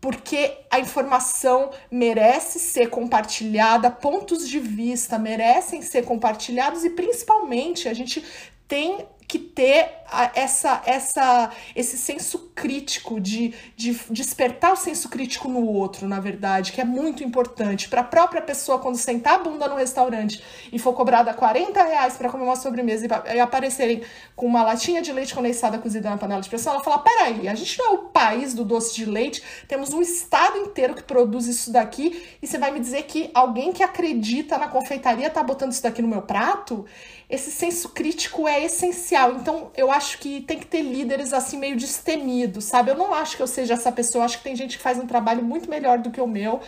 porque a informação merece ser compartilhada, pontos de vista merecem ser compartilhados e principalmente a gente tem que ter essa, essa, esse senso crítico, de, de despertar o senso crítico no outro, na verdade, que é muito importante. Para a própria pessoa, quando sentar a bunda no restaurante e for cobrada 40 reais para comer uma sobremesa e, e, aparecerem com uma latinha de leite condensada cozida na panela de pressão, ela fala: peraí, a gente não é o país do doce de leite, temos um estado inteiro que produz isso daqui e você vai me dizer que alguém que acredita na confeitaria tá botando isso daqui no meu prato? Esse senso crítico é essencial. Então, eu acho que tem que ter líderes assim meio destemidos, sabe? Eu não acho que eu seja essa pessoa, eu acho que tem gente que faz um trabalho muito melhor do que o meu.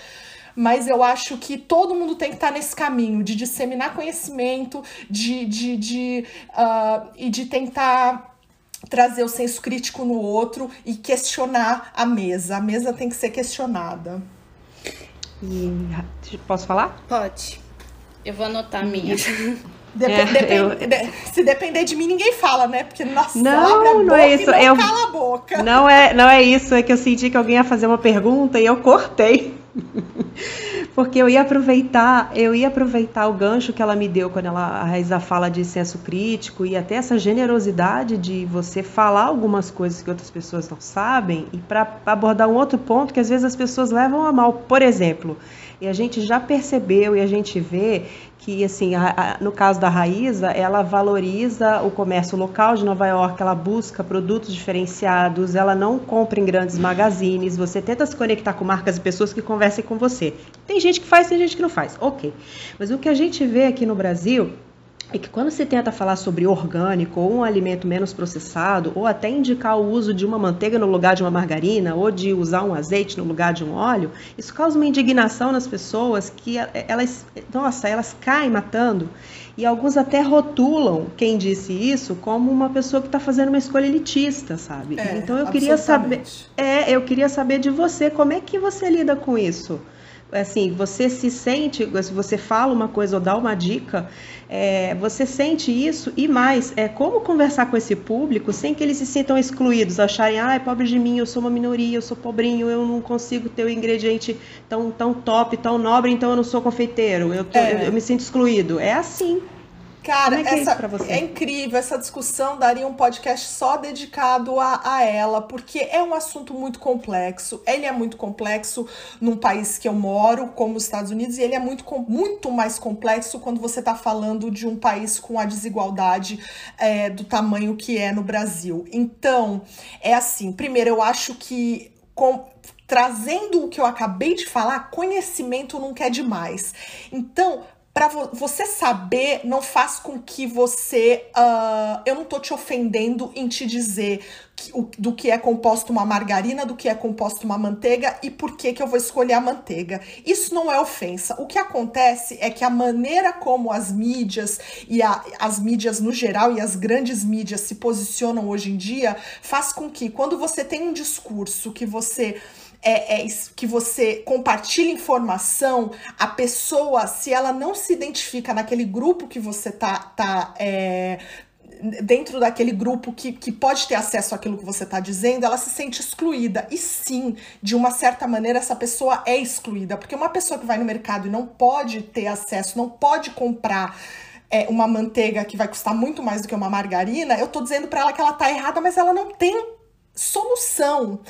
Mas eu acho que todo mundo tem que estar nesse caminho de disseminar conhecimento, de, de, de, uh, e de tentar trazer o senso crítico no outro e questionar a mesa. A mesa tem que ser questionada. E posso falar? Pode. Eu vou anotar a minha. Dep é, depend eu... de se depender de mim, ninguém fala, né? Porque, nossa, não, abre a não é isso. não eu... cala a boca. Não é, não é isso, é que eu senti que alguém ia fazer uma pergunta e eu cortei. Porque eu ia aproveitar, eu ia aproveitar o gancho que ela me deu quando ela, a Raíza fala de senso crítico e até essa generosidade de você falar algumas coisas que outras pessoas não sabem e para abordar um outro ponto que às vezes as pessoas levam a mal. Por exemplo, e a gente já percebeu e a gente vê que, assim, a, a, no caso da Raíza, ela valoriza o comércio local de Nova York, ela busca produtos diferenciados, ela não compra em grandes magazines, você tenta se conectar com marcas e pessoas que com você. Tem gente que faz, tem gente que não faz, ok. Mas o que a gente vê aqui no Brasil é que quando se tenta falar sobre orgânico ou um alimento menos processado, ou até indicar o uso de uma manteiga no lugar de uma margarina, ou de usar um azeite no lugar de um óleo, isso causa uma indignação nas pessoas que elas, nossa, elas caem matando. E alguns até rotulam quem disse isso como uma pessoa que está fazendo uma escolha elitista, sabe? É, então eu queria saber, é, eu queria saber de você, como é que você lida com isso? assim, você se sente, se você fala uma coisa ou dá uma dica, é, você sente isso e mais, é como conversar com esse público sem que eles se sintam excluídos, acharem, ah, é pobre de mim, eu sou uma minoria, eu sou pobrinho, eu não consigo ter o ingrediente tão, tão top, tão nobre, então eu não sou confeiteiro, eu, tô, é. eu, eu me sinto excluído. É assim. Cara, é, é essa, é, é, incrível. Essa discussão daria um podcast só dedicado a, a ela, porque é um assunto muito complexo. Ele é muito complexo num país que eu moro, como os Estados Unidos, e ele é muito, muito mais complexo quando você está falando de um país com a desigualdade é, do tamanho que é no Brasil. Então, é assim: primeiro, eu acho que. Com, trazendo o que eu acabei de falar, conhecimento nunca é demais. Então, para vo você saber não faz com que você. Uh, eu não tô te ofendendo em te dizer que, o, do que é composto uma margarina, do que é composto uma manteiga e por que, que eu vou escolher a manteiga. Isso não é ofensa. O que acontece é que a maneira como as mídias e a, as mídias no geral e as grandes mídias se posicionam hoje em dia faz com que, quando você tem um discurso que você é, é, que você compartilha informação, a pessoa, se ela não se identifica naquele grupo que você tá, tá é, dentro daquele grupo que, que pode ter acesso àquilo que você está dizendo, ela se sente excluída. E sim, de uma certa maneira, essa pessoa é excluída. Porque uma pessoa que vai no mercado e não pode ter acesso, não pode comprar é, uma manteiga que vai custar muito mais do que uma margarina, eu tô dizendo para ela que ela tá errada, mas ela não tem solução.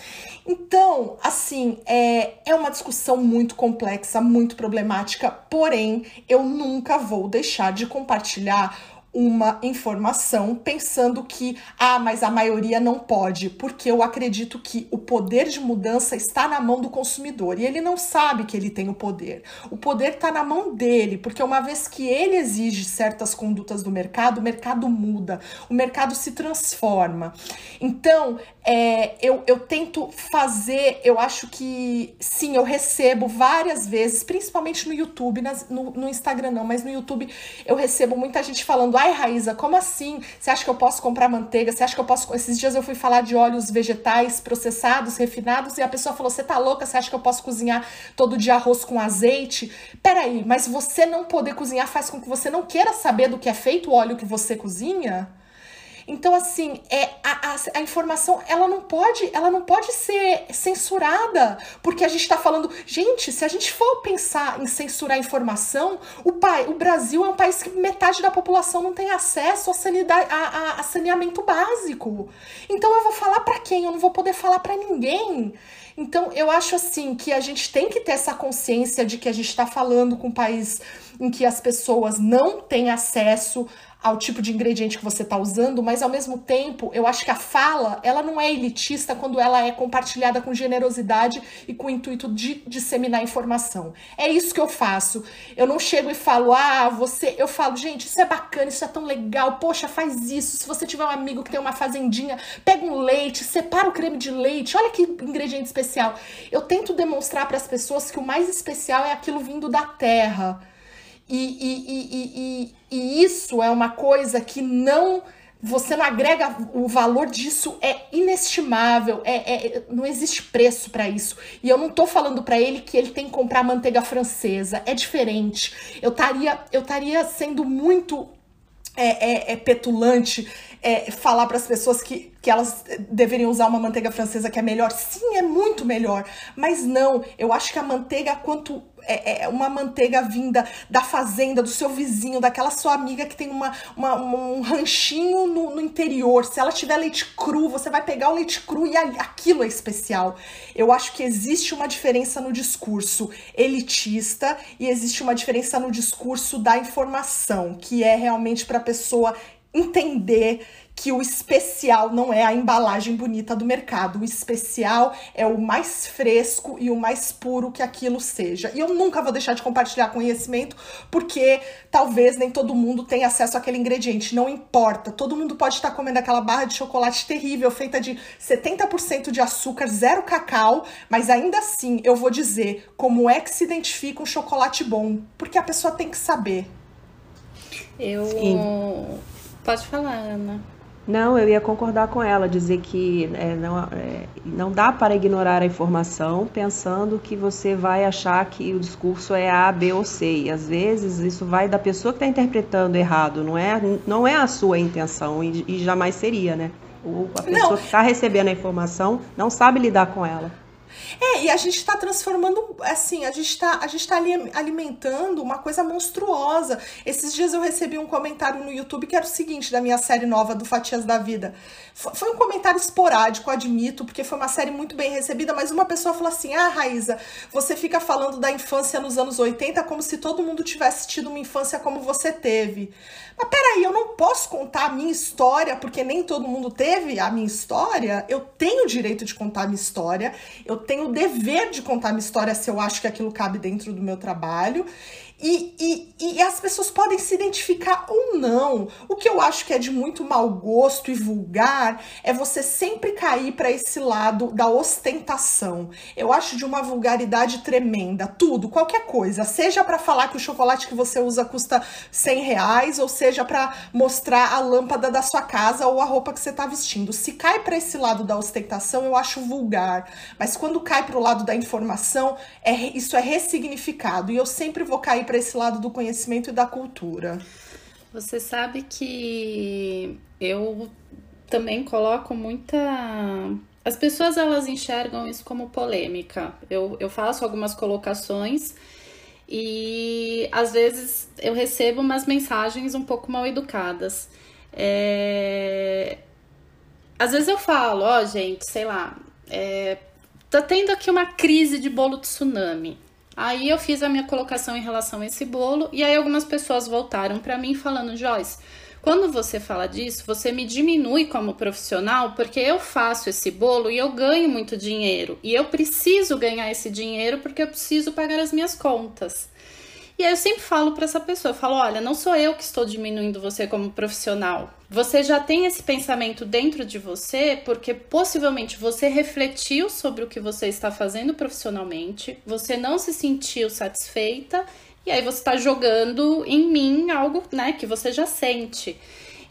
Então, assim, é, é uma discussão muito complexa, muito problemática, porém, eu nunca vou deixar de compartilhar uma informação pensando que, ah, mas a maioria não pode, porque eu acredito que o poder de mudança está na mão do consumidor e ele não sabe que ele tem o poder. O poder está na mão dele, porque uma vez que ele exige certas condutas do mercado, o mercado muda, o mercado se transforma. Então, é, eu, eu tento fazer, eu acho que sim, eu recebo várias vezes, principalmente no YouTube, nas, no, no Instagram não, mas no YouTube eu recebo muita gente falando, ai Raíza, como assim? Você acha que eu posso comprar manteiga? Você acha que eu posso. Esses dias eu fui falar de óleos vegetais processados, refinados, e a pessoa falou: Você tá louca? Você acha que eu posso cozinhar todo dia arroz com azeite? Peraí, mas você não poder cozinhar faz com que você não queira saber do que é feito o óleo que você cozinha? Então, assim, é, a, a, a, informação ela não pode, ela não pode ser censurada, porque a gente está falando, gente, se a gente for pensar em censurar informação, o, pai, o Brasil é um país que metade da população não tem acesso a, sanidade, a, a, a saneamento básico. Então eu vou falar para quem? Eu não vou poder falar para ninguém. Então eu acho assim que a gente tem que ter essa consciência de que a gente está falando com um país em que as pessoas não têm acesso ao tipo de ingrediente que você está usando, mas ao mesmo tempo, eu acho que a fala, ela não é elitista quando ela é compartilhada com generosidade e com o intuito de disseminar informação. É isso que eu faço. Eu não chego e falo, ah, você. Eu falo, gente, isso é bacana, isso é tão legal, poxa, faz isso. Se você tiver um amigo que tem uma fazendinha, pega um leite, separa o creme de leite, olha que ingrediente especial. Eu tento demonstrar para as pessoas que o mais especial é aquilo vindo da terra e, e, e, e, isso é uma coisa que não. Você não agrega o valor disso é inestimável, é, é não existe preço para isso. E eu não tô falando para ele que ele tem que comprar manteiga francesa, é diferente. Eu estaria eu estaria sendo muito é, é, é, petulante é, falar para as pessoas que, que elas deveriam usar uma manteiga francesa que é melhor. Sim, é muito melhor. Mas não, eu acho que a manteiga, quanto é, é, uma manteiga vinda da fazenda, do seu vizinho, daquela sua amiga que tem uma, uma um ranchinho no, no, interior. Se ela tiver leite cru, você vai pegar o leite cru e aquilo é especial. Eu acho que existe uma diferença no discurso elitista e existe uma diferença no discurso da informação, que é realmente para a pessoa entender que o especial não é a embalagem bonita do mercado. O especial é o mais fresco e o mais puro que aquilo seja. E eu nunca vou deixar de compartilhar conhecimento, porque talvez nem todo mundo tenha acesso àquele ingrediente. Não importa. Todo mundo pode estar comendo aquela barra de chocolate terrível, feita de 70% de açúcar, zero cacau, mas ainda assim eu vou dizer como é que se identifica um chocolate bom. Porque a pessoa tem que saber. Eu. Sim. Pode falar, Ana. Não, eu ia concordar com ela, dizer que é, não, é, não dá para ignorar a informação pensando que você vai achar que o discurso é A, B ou C. E às vezes isso vai da pessoa que está interpretando errado, não é, não é a sua intenção e, e jamais seria, né? O, a pessoa não. que está recebendo a informação não sabe lidar com ela. É, e a gente está transformando, assim, a gente está a gente tá alimentando uma coisa monstruosa. Esses dias eu recebi um comentário no YouTube que era o seguinte, da minha série nova do Fatias da Vida. Foi um comentário esporádico, admito, porque foi uma série muito bem recebida, mas uma pessoa falou assim: Ah, Raíza, você fica falando da infância nos anos 80 como se todo mundo tivesse tido uma infância como você teve. Mas peraí, eu não posso contar a minha história porque nem todo mundo teve a minha história. Eu tenho o direito de contar a minha história, eu tenho o dever de contar minha história se eu acho que aquilo cabe dentro do meu trabalho. E, e, e as pessoas podem se identificar ou não. O que eu acho que é de muito mau gosto e vulgar é você sempre cair para esse lado da ostentação. Eu acho de uma vulgaridade tremenda. Tudo, qualquer coisa. Seja para falar que o chocolate que você usa custa 100 reais, ou seja para mostrar a lâmpada da sua casa ou a roupa que você está vestindo. Se cai para esse lado da ostentação, eu acho vulgar. Mas quando cai para o lado da informação, é, isso é ressignificado. E eu sempre vou cair para esse lado do conhecimento e da cultura. Você sabe que eu também coloco muita. As pessoas elas enxergam isso como polêmica. Eu, eu faço algumas colocações e às vezes eu recebo umas mensagens um pouco mal educadas. É... Às vezes eu falo, ó, oh, gente, sei lá, é... tá tendo aqui uma crise de bolo tsunami. Aí eu fiz a minha colocação em relação a esse bolo e aí algumas pessoas voltaram para mim falando, Joyce, Quando você fala disso, você me diminui como profissional porque eu faço esse bolo e eu ganho muito dinheiro. E eu preciso ganhar esse dinheiro porque eu preciso pagar as minhas contas. E aí eu sempre falo para essa pessoa, eu falo, olha, não sou eu que estou diminuindo você como profissional. Você já tem esse pensamento dentro de você porque possivelmente você refletiu sobre o que você está fazendo profissionalmente, você não se sentiu satisfeita e aí você está jogando em mim algo, né, que você já sente.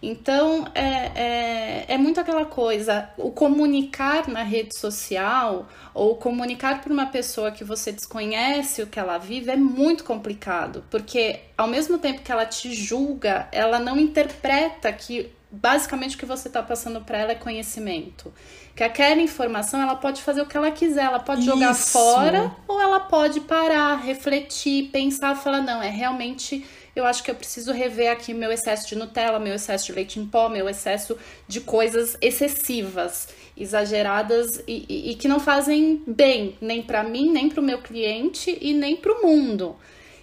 Então, é, é, é muito aquela coisa, o comunicar na rede social ou comunicar para uma pessoa que você desconhece o que ela vive é muito complicado, porque ao mesmo tempo que ela te julga, ela não interpreta que basicamente o que você está passando para ela é conhecimento. Que aquela informação ela pode fazer o que ela quiser, ela pode jogar Isso. fora ou ela pode parar, refletir, pensar, falar não, é realmente eu acho que eu preciso rever aqui meu excesso de Nutella, meu excesso de leite em pó, meu excesso de coisas excessivas, exageradas e, e, e que não fazem bem nem para mim, nem para o meu cliente e nem para o mundo.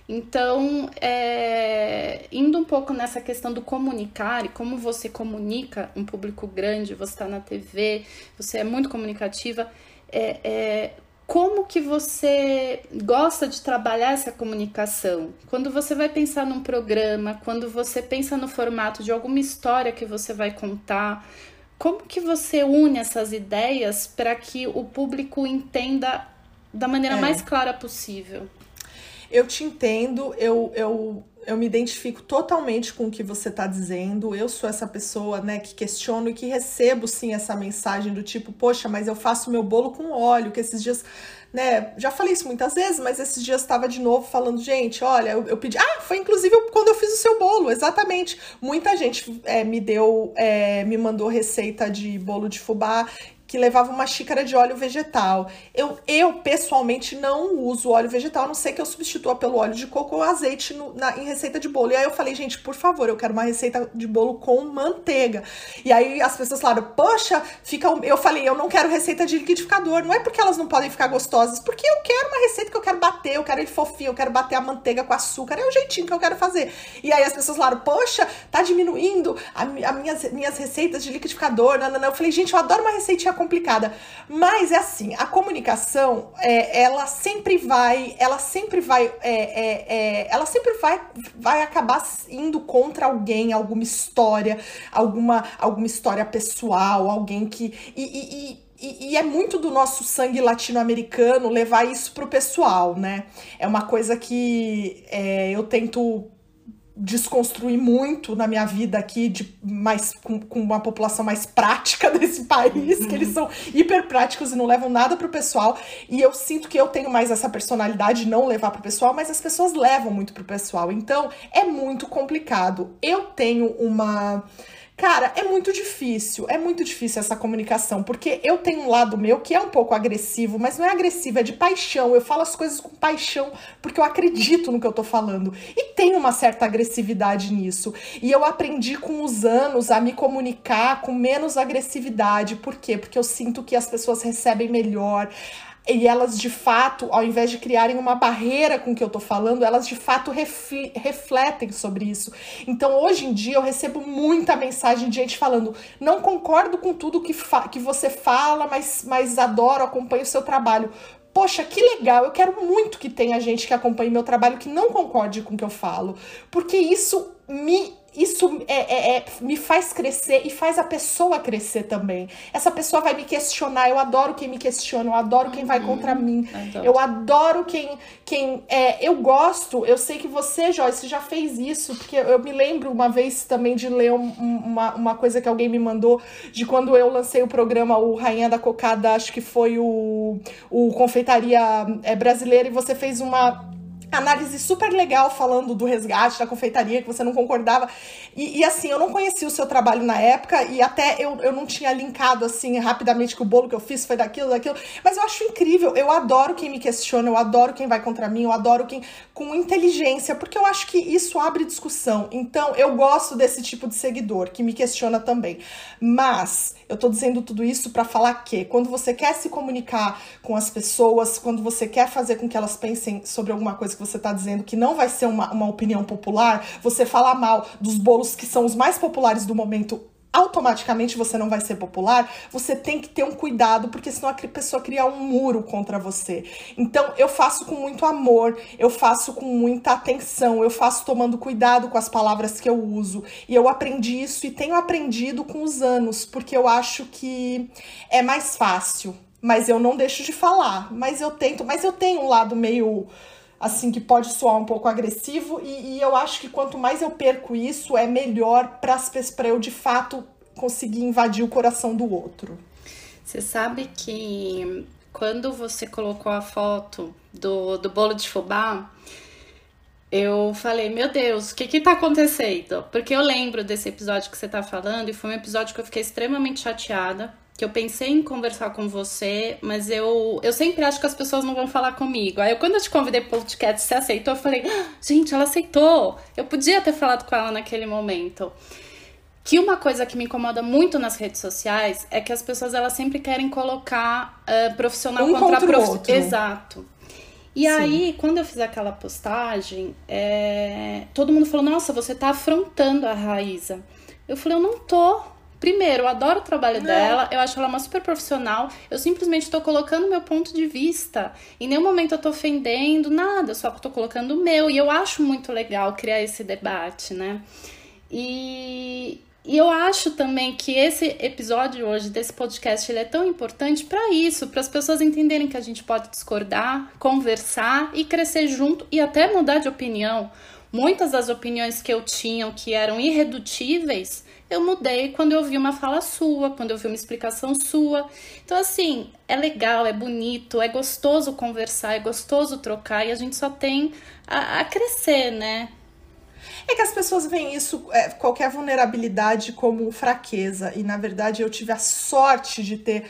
Então, é, indo um pouco nessa questão do comunicar e como você comunica um público grande, você está na TV, você é muito comunicativa, é, é, como que você gosta de trabalhar essa comunicação? Quando você vai pensar num programa, quando você pensa no formato de alguma história que você vai contar, como que você une essas ideias para que o público entenda da maneira É. mais clara possível? Eu te entendo, eu, eu, eu me identifico totalmente com o que você está dizendo. Eu sou essa pessoa, né, que questiono e que recebo sim essa mensagem do tipo, poxa, mas eu faço meu bolo com óleo, que esses dias, né, já falei isso muitas vezes, mas esses dias estava de novo falando, gente, olha, eu, eu pedi, ah, foi inclusive quando eu fiz o seu bolo, exatamente. Muita gente é, me deu, é, me mandou receita de bolo de fubá que levava uma xícara de óleo vegetal. Eu, eu pessoalmente não uso óleo vegetal, a não sei que eu substitua pelo óleo de coco ou azeite no, na, em receita de bolo. E aí eu falei, gente, por favor, eu quero uma receita de bolo com manteiga. E aí as pessoas falaram, poxa, fica. um-" Eu falei, eu não quero receita de liquidificador. Não é porque elas não podem ficar gostosas, porque eu quero uma receita que eu quero bater, eu quero ele fofinho, eu quero bater a manteiga com açúcar, é o jeitinho que eu quero fazer. E aí as pessoas falaram, poxa, tá diminuindo a, mi- a minhas, minhas receitas de liquidificador. Não, não, não. Eu falei, gente, eu adoro uma receitinha complicada. Mas é assim, a comunicação, é, ela sempre vai, ela sempre vai, é, é, é, ela sempre vai, vai acabar indo contra alguém, alguma história, alguma, alguma história pessoal, alguém que. E, e- e- e, e é muito do nosso sangue latino-americano levar isso pro pessoal, né? É uma coisa que é, eu tento desconstruir muito na minha vida aqui de mais com, com uma população mais prática desse país, que eles são hiper práticos e não levam nada pro pessoal. E eu sinto que eu tenho mais essa personalidade de não levar pro pessoal, mas as pessoas levam muito pro pessoal. Então, é muito complicado. Eu tenho uma Cara, é muito difícil, é muito difícil essa comunicação, porque eu tenho um lado meu que é um pouco agressivo, mas não é agressivo, é de paixão. Eu falo as coisas com paixão, porque eu acredito no que eu tô falando. E tem uma certa agressividade nisso. E eu aprendi com os anos a me comunicar com menos agressividade. Por quê? Porque eu sinto que as pessoas recebem melhor. E elas de fato, ao invés de criarem uma barreira com o que eu tô falando, elas de fato refletem sobre isso. Então hoje em dia eu recebo muita mensagem de gente falando: não concordo com tudo que, que você fala, mas, mas adoro, acompanho o seu trabalho. Poxa, que legal! Eu quero muito que tenha gente que acompanhe meu trabalho que não concorde com o que eu falo, porque isso me isso é, é- é- me faz crescer e faz a pessoa crescer também. Essa pessoa vai me questionar. Eu adoro quem me questiona, eu adoro quem vai contra mim. adoro. Eu adoro quem. quem é, eu gosto, eu sei que você, Joyce, já fez isso, porque eu me lembro uma vez também de ler um- um- uma, uma coisa que alguém me mandou de quando eu lancei o programa O Rainha da Cocada, acho que foi o, o Confeitaria é, Brasileira, e você fez uma análise super legal falando do resgate da confeitaria, que você não concordava. E, e, assim, eu não conhecia o seu trabalho na época e até eu, eu não tinha linkado assim rapidamente que o bolo que eu fiz foi daquilo, daquilo. Mas eu acho incrível, eu adoro quem me questiona, eu adoro quem vai contra mim, eu adoro quem com inteligência, porque eu acho que isso abre discussão. Então, eu gosto desse tipo de seguidor que me questiona também. Mas eu tô dizendo tudo isso para falar que quando você quer se comunicar com as pessoas, quando você quer fazer com que elas pensem sobre alguma coisa que você está dizendo que não vai ser uma, uma opinião popular, você falar mal dos bolos que são os mais populares do momento automaticamente você não vai ser popular, você tem que ter um cuidado, porque senão a pessoa cria um muro contra você. Então, eu faço com muito amor, eu faço com muita atenção, eu faço tomando cuidado com as palavras que eu uso. E eu aprendi isso e tenho aprendido com os anos, porque eu acho que é mais fácil. Mas eu não deixo de falar, mas eu tento, mas eu tenho um lado meio assim que pode soar um pouco agressivo e, e eu acho que quanto mais eu perco isso é melhor para eu de fato conseguir invadir o coração do outro. Você sabe que quando você colocou a foto do, do bolo de fubá, eu falei, meu Deus, o que que tá acontecendo? Porque eu lembro desse episódio que você tá falando e foi um episódio que eu fiquei extremamente chateada, que eu pensei em conversar com você, mas eu, eu sempre acho que as pessoas não vão falar comigo. Aí, eu, quando eu te convidei pro podcast, você aceitou, eu falei, ah, gente, ela aceitou. Eu podia ter falado com ela naquele momento. Que uma coisa que me incomoda muito nas redes sociais é que as pessoas elas sempre querem colocar uh, profissional um contra, contra outro. Exato. E Sim. aí, quando eu fiz aquela postagem, é... todo mundo falou: Nossa, você tá afrontando a Raíza. Eu falei: Eu não tô. Primeiro, eu adoro o trabalho Não. dela, eu acho ela uma super profissional. Eu simplesmente estou colocando meu ponto de vista. Em nenhum momento eu tô ofendendo, nada, só tô colocando o meu. E eu acho muito legal criar esse debate, né? E, e eu acho também que esse episódio hoje desse podcast ele é tão importante para isso, para as pessoas entenderem que a gente pode discordar, conversar e crescer junto e até mudar de opinião. Muitas das opiniões que eu tinha que eram irredutíveis, eu mudei quando eu vi uma fala sua, quando eu vi uma explicação sua. Então, assim, é legal, é bonito, é gostoso conversar, é gostoso trocar e a gente só tem a, a crescer, né? É que as pessoas veem isso, é, qualquer vulnerabilidade, como fraqueza. E na verdade eu tive a sorte de ter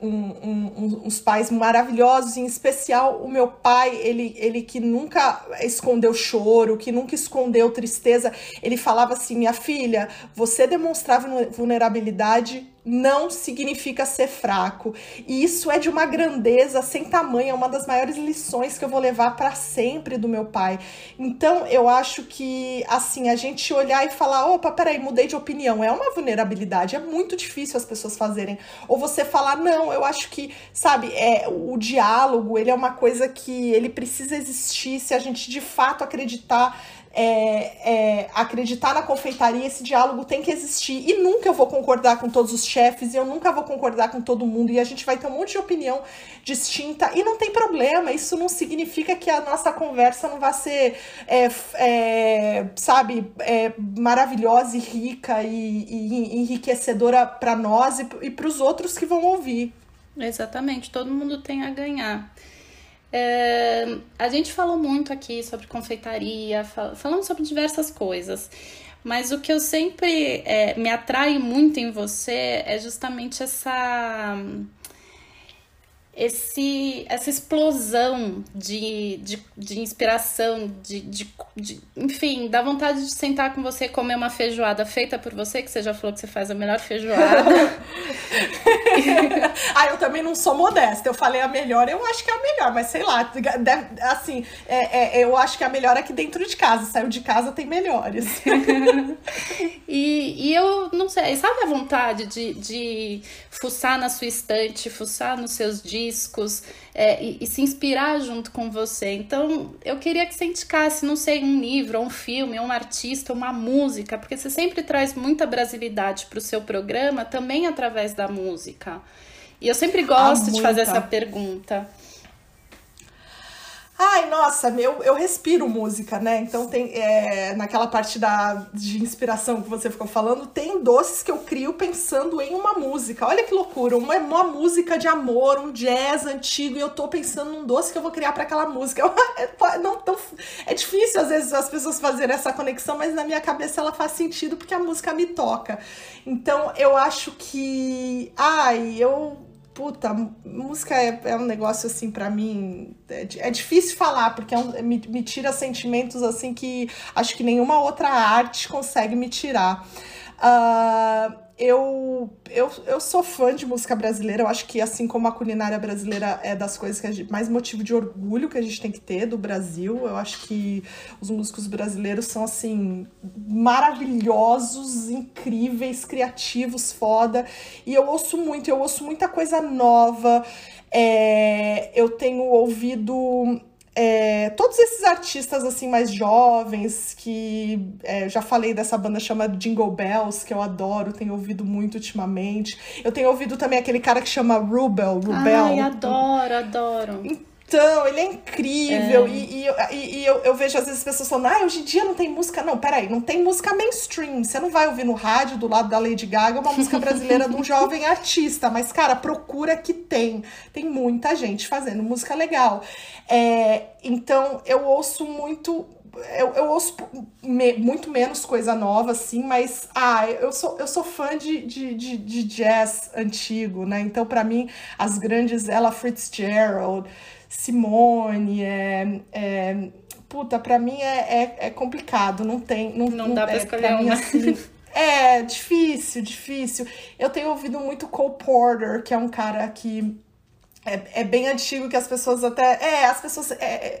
um, um, uns pais maravilhosos, em especial o meu pai, ele, ele que nunca escondeu choro, que nunca escondeu tristeza, ele falava assim: minha filha, você demonstrava vulnerabilidade não significa ser fraco. E isso é de uma grandeza sem tamanho, é uma das maiores lições que eu vou levar para sempre do meu pai. Então, eu acho que assim, a gente olhar e falar: "Opa, peraí, mudei de opinião". É uma vulnerabilidade, é muito difícil as pessoas fazerem. Ou você falar: "Não, eu acho que, sabe, é o diálogo, ele é uma coisa que ele precisa existir se a gente de fato acreditar é, é, acreditar na confeitaria, esse diálogo tem que existir. E nunca eu vou concordar com todos os chefes, e eu nunca vou concordar com todo mundo, e a gente vai ter um monte de opinião distinta, e não tem problema, isso não significa que a nossa conversa não vai ser, é, é sabe, é, maravilhosa e rica e, e enriquecedora para nós e, e para os outros que vão ouvir. Exatamente, todo mundo tem a ganhar. É, a gente falou muito aqui sobre confeitaria, fal falamos sobre diversas coisas, mas o que eu sempre é, me atrai muito em você é justamente essa esse, essa explosão de, de, de inspiração, de, de, de, enfim, dá vontade de sentar com você comer uma feijoada feita por você, que você já falou que você faz a melhor feijoada. ah, eu também não sou modesta. Eu falei a melhor, eu acho que é a melhor, mas sei lá, deve, assim, é, é, eu acho que a melhor é aqui dentro de casa. Saiu de casa, tem melhores. e, e eu não sei, sabe a vontade de, de fuçar na sua estante, fuçar nos seus dias? Discos é, e, e, se inspirar junto com você. Então, eu queria que você indicasse, não sei, um livro, um filme, um artista, uma música, porque você sempre traz muita brasilidade para o seu programa, também através da música. E eu sempre gosto ah, de fazer essa pergunta. Ai, nossa, eu, eu respiro música, né? Então tem é, naquela parte da, de inspiração que você ficou falando, tem doces que eu crio pensando em uma música. Olha que loucura, uma, uma música de amor, um jazz antigo, e eu tô pensando num doce que eu vou criar para aquela música. É, não, tão, é difícil às vezes as pessoas fazerem essa conexão, mas na minha cabeça ela faz sentido porque a música me toca. Então eu acho que. Ai, eu puta, música é, é um negócio assim para mim é, é, difícil falar porque é um, me, me tira sentimentos assim que acho que nenhuma outra arte consegue me tirar. Uh, eu, eu, eu sou fã de música brasileira. Eu acho que, assim como a culinária brasileira é das coisas que gente, mais motivo de orgulho que a gente tem que ter do Brasil. Eu acho que os músicos brasileiros são, assim, maravilhosos, incríveis, criativos, foda. E eu ouço muito, eu ouço muita coisa nova. É, eu tenho ouvido é, todos esses artistas assim mais jovens que é, já falei dessa banda chama Jingle Bells que eu adoro tenho ouvido muito ultimamente. Eu tenho ouvido também aquele cara que chama Rubel Rubel. Ai, adoro. Adoro então, ele é incrível. É. E, e, e, e eu, eu, vejo às vezes as pessoas falando, ah, hoje em dia não tem música. Não, peraí, não tem música mainstream. Você não vai ouvir no rádio do lado da Lady Gaga uma música brasileira de um jovem artista. Mas, cara, procura que tem. Tem muita gente fazendo música legal. É, então, eu ouço muito eu, eu ouço me, muito menos coisa nova, assim, mas ah, eu sou, eu sou fã de, de, de, de jazz antigo, né? Então, para mim, as grandes Ella Fitzgerald, Simone, é, é puta, pra mim é, é, é, complicado, não tem. Não, não, não dá pra é, escolher pra mim, assim, É, difícil, difícil. Eu tenho ouvido muito Cole Porter, que é um cara que é, é bem antigo, que as pessoas até. É, as pessoas. É,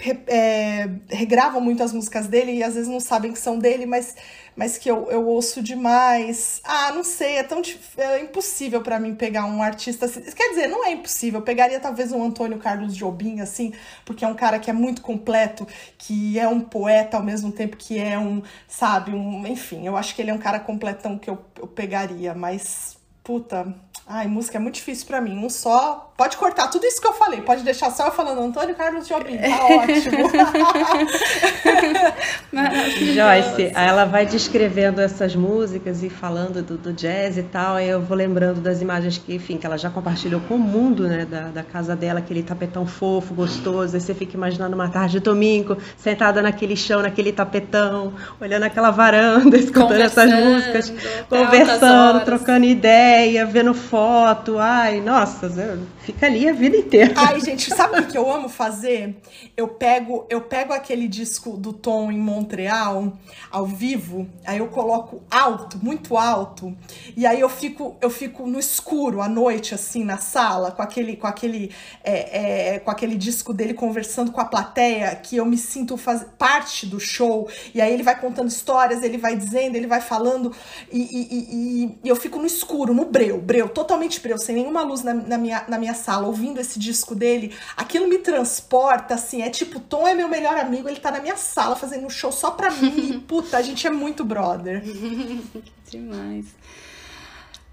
re, é, regravam muito as músicas dele e às vezes não sabem que são dele, mas mas que eu, eu ouço demais. Ah, não sei, é tão é impossível para mim pegar um artista assim. Quer dizer, não é impossível. Eu pegaria talvez um Antônio Carlos Jobim, assim, porque é um cara que é muito completo, que é um poeta ao mesmo tempo que é um, sabe, um. Enfim, eu acho que ele é um cara completão que eu, eu pegaria, mas, puta Ai, música é muito difícil para mim. Um só. Pode cortar tudo isso que eu falei. Pode deixar só eu falando Antônio Carlos Jobim. Tá ótimo. Joyce, ela vai descrevendo essas músicas e falando do, do, jazz e tal. Aí eu vou lembrando das imagens que, enfim, que ela já compartilhou com o mundo, né? Da, da casa dela, aquele tapetão fofo, gostoso. Aí você fica imaginando uma tarde de domingo, sentada naquele chão, naquele tapetão, olhando aquela varanda, escutando essas músicas, conversando, trocando ideia, vendo foto foto, ai, nossa, fica ali a vida inteira. Ai, gente, sabe o que eu amo fazer? Eu pego, eu pego aquele disco do Tom em Montreal, ao vivo, aí eu coloco alto, muito alto, e aí eu fico, eu fico no escuro à noite, assim, na sala, com aquele, com aquele, é, é, com aquele disco dele conversando com a plateia, que eu me sinto faz, parte do show, e aí ele vai contando histórias, ele vai dizendo, ele vai falando, e, e, e, e eu fico no escuro, no breu, breu, totalmente breu, sem nenhuma luz na, na, minha, na minha sala, ouvindo esse disco dele, aquilo me transporta, assim, é tipo, Tom é meu melhor amigo, ele tá na minha sala fazendo um show só pra mim, e, puta, a gente é muito brother. Demais.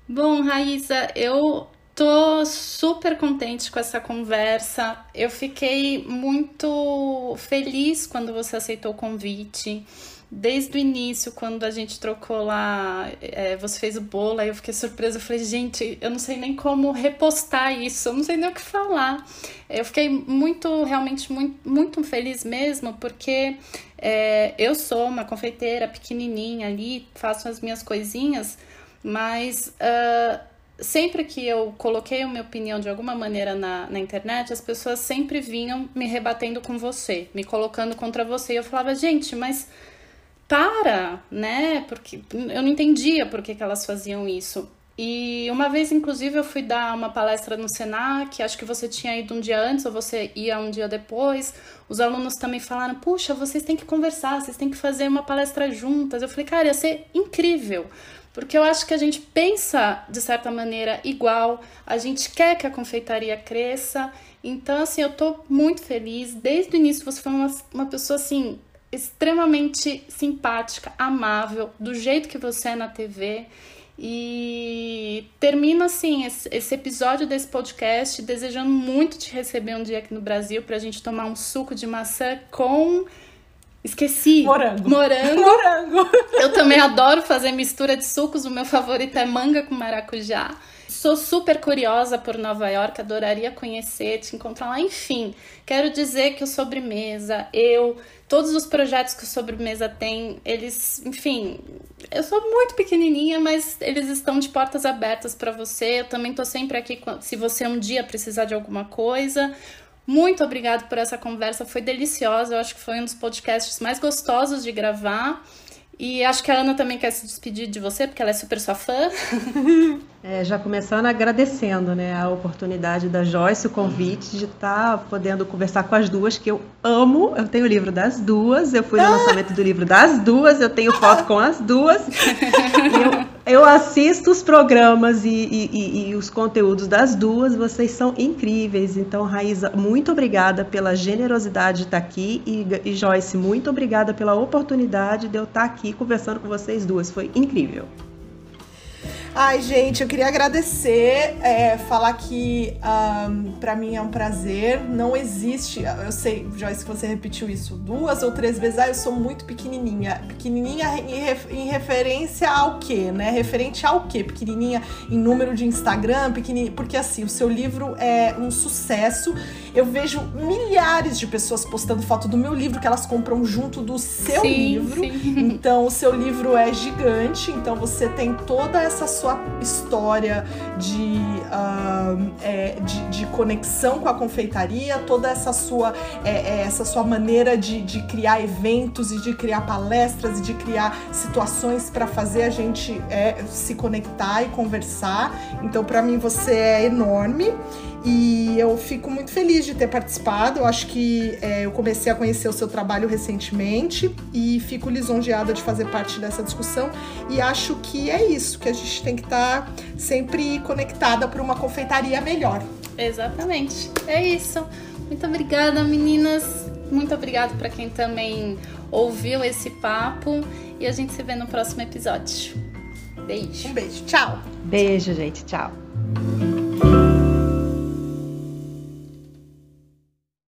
Bom, Raíssa, eu tô super contente com essa conversa. Eu fiquei muito feliz quando você aceitou o convite desde o início, quando a gente trocou lá, é, você fez o bolo, aí eu fiquei surpresa. Eu falei, gente, eu não sei nem como repostar isso, eu não sei nem o que falar. Eu fiquei muito, realmente, muito, muito feliz mesmo, porque é, eu sou uma confeiteira pequenininha ali, faço as minhas coisinhas, mas. Uh, sempre que eu coloquei a minha opinião de alguma maneira na, na internet, as pessoas sempre vinham me rebatendo com você, me colocando contra você. E eu falava, gente, mas para, né? Porque eu não entendia por que, que elas faziam isso. E uma vez, inclusive, eu fui dar uma palestra no Senac, acho que você tinha ido um dia antes ou você ia um dia depois. Os alunos também falaram: puxa, vocês têm que conversar, vocês têm que fazer uma palestra juntas. Eu falei, cara, ia ser incrível, porque eu acho que a gente pensa de certa maneira igual, a gente quer que a confeitaria cresça. Então, assim, eu tô muito feliz. Desde o início você foi uma, uma pessoa assim extremamente simpática, amável, do jeito que você é na TV. E termino assim esse, episódio desse podcast desejando muito te receber um dia aqui no Brasil para a gente tomar um suco de maçã com. Esqueci. Morango. Morango. Morango. Eu também adoro fazer mistura de sucos. O meu favorito é manga com maracujá. Sou super curiosa por Nova York, adoraria conhecer, te encontrar lá. Enfim, quero dizer que o Sobremesa, eu, todos os projetos que o Sobremesa tem, eles, enfim, eu sou muito pequenininha, mas eles estão de portas abertas para você. Eu também tô sempre aqui se você um dia precisar de alguma coisa. Muito obrigada por essa conversa, foi deliciosa. Eu acho que foi um dos podcasts mais gostosos de gravar. E acho que a Ana também quer se despedir de você, porque ela é super sua fã. É, já começando agradecendo né, a oportunidade da Joyce, o convite de estar tá podendo conversar com as duas, que eu amo. Eu tenho o livro das duas, eu fui no lançamento do livro das duas, eu tenho foto com as duas. eu, eu assisto os programas e, e, e, os conteúdos das duas, vocês são incríveis. Então, Raíza, muito obrigada pela generosidade de estar aqui e, e Joyce, muito obrigada pela oportunidade de eu estar aqui conversando com vocês duas. Foi incrível. Ai, gente, eu queria agradecer, é, falar que um, para mim é um prazer. Não existe, eu sei, Joyce, que você repetiu isso duas ou três vezes. Ah, eu sou muito pequenininha. Pequenininha em, ref, em referência ao quê, né? Referente ao quê? Pequenininha em número de Instagram, pequenininha. Porque assim, o seu livro é um sucesso. Eu vejo milhares de pessoas postando foto do meu livro que elas compram junto do seu sim, livro. Sim. Então, o seu livro é gigante. Então, você tem toda essa sua sua história de, uh, é, de, de, conexão com a confeitaria, toda essa sua, é, é, essa sua maneira de, de criar eventos e de criar palestras e de criar situações para fazer a gente é, se conectar e conversar. Então, para mim, você é enorme. E eu fico muito feliz de ter participado. Eu acho que é, eu comecei a conhecer o seu trabalho recentemente e fico lisonjeada de fazer parte dessa discussão. E acho que é isso, que a gente tem que estar tá sempre conectada para uma confeitaria melhor. Exatamente. É isso. Muito obrigada, meninas. Muito obrigada para quem também ouviu esse papo. E a gente se vê no próximo episódio. Beijo. Um beijo. Tchau. Beijo, gente. Tchau.